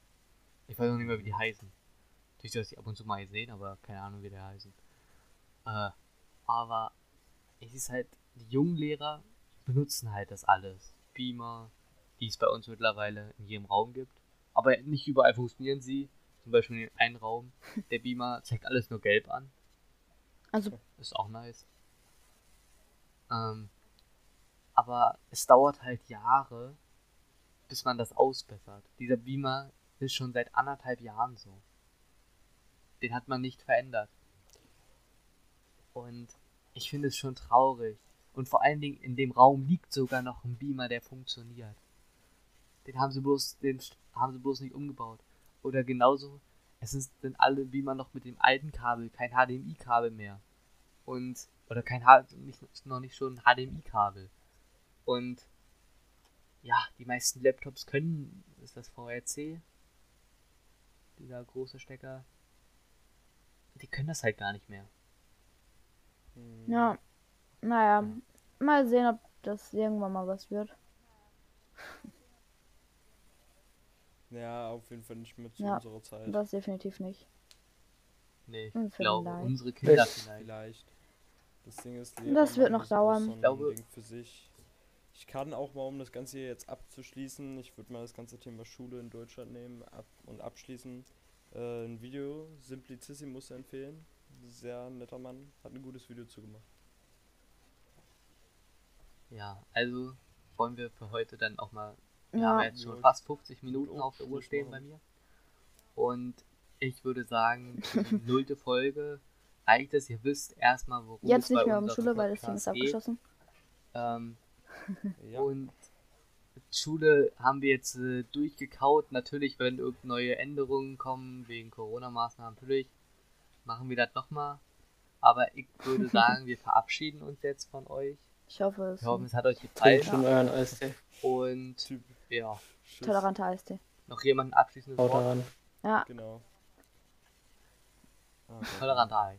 Ich weiß noch nicht mal, wie die heißen. Natürlich, dass ich ab und zu mal sehen, aber keine Ahnung, wie die heißen. Äh, aber es ist halt, die jungen Lehrer benutzen halt das alles. Beamer, die es bei uns mittlerweile in jedem Raum gibt. Aber nicht überall funktionieren sie. Zum Beispiel in einem Raum. Der Beamer zeigt alles nur gelb an. Also, Ist auch nice. Ähm, aber es dauert halt Jahre, bis man das ausbessert. Dieser Beamer ist schon seit anderthalb Jahren so. Den hat man nicht verändert. Und ich finde es schon traurig. Und vor allen Dingen in dem Raum liegt sogar noch ein Beamer, der funktioniert. Den haben sie bloß, den haben sie bloß nicht umgebaut. Oder genauso, es ist, sind alle Beamer noch mit dem alten Kabel, kein HDMI-Kabel mehr. Und, oder kein H, nicht, noch nicht schon HDMI-Kabel. Und, ja, die meisten Laptops können, ist das VRC, dieser große Stecker, die können das halt gar nicht mehr. Hm, ja. Naja, mal sehen, ob das irgendwann mal was wird. Ja, auf jeden Fall nicht mehr zu Ja, unserer Zeit. Das definitiv nicht. Nee, ich Und glaube, vielleicht. unsere Kinder Vielleicht. vielleicht. Vielleicht. Das Ding ist, Das Lehrer wird machen noch das dauern. so ein Ich glaube- Ding für sich. Ich kann auch mal, um das Ganze hier jetzt abzuschließen, ich würde mal das ganze Thema Schule in Deutschland nehmen ab und abschließen. Äh, ein Video, Simplicissimus empfehlen. Sehr netter Mann, hat ein gutes Video zugemacht. Ja, also wollen wir für heute dann auch mal Wir Ja. haben jetzt schon fast 50 Minuten auf der Uhr stehen bei mir. Und ich würde sagen, die nullte Folge reicht es. Ihr wisst erstmal, worum Jetzt es nicht bei mehr um Schule, weil das Ding ist abgeschlossen. Geht. Ähm, Ja, Und Schule haben wir jetzt äh, durchgekaut. Natürlich, wenn irgendeine neue Änderungen kommen, wegen Corona-Maßnahmen, natürlich machen wir das nochmal. Aber ich würde sagen, wir verabschieden uns jetzt von euch. Ich hoffe, es Wir hoffen, ist es hat euch gefallen. schon euren Eistee. Und Typ. Ja, Tschüss. toleranter Eistee. noch jemand ein abschließendes Haut Wort? daran. Ja, Genau. Ah, Toleranter Ei.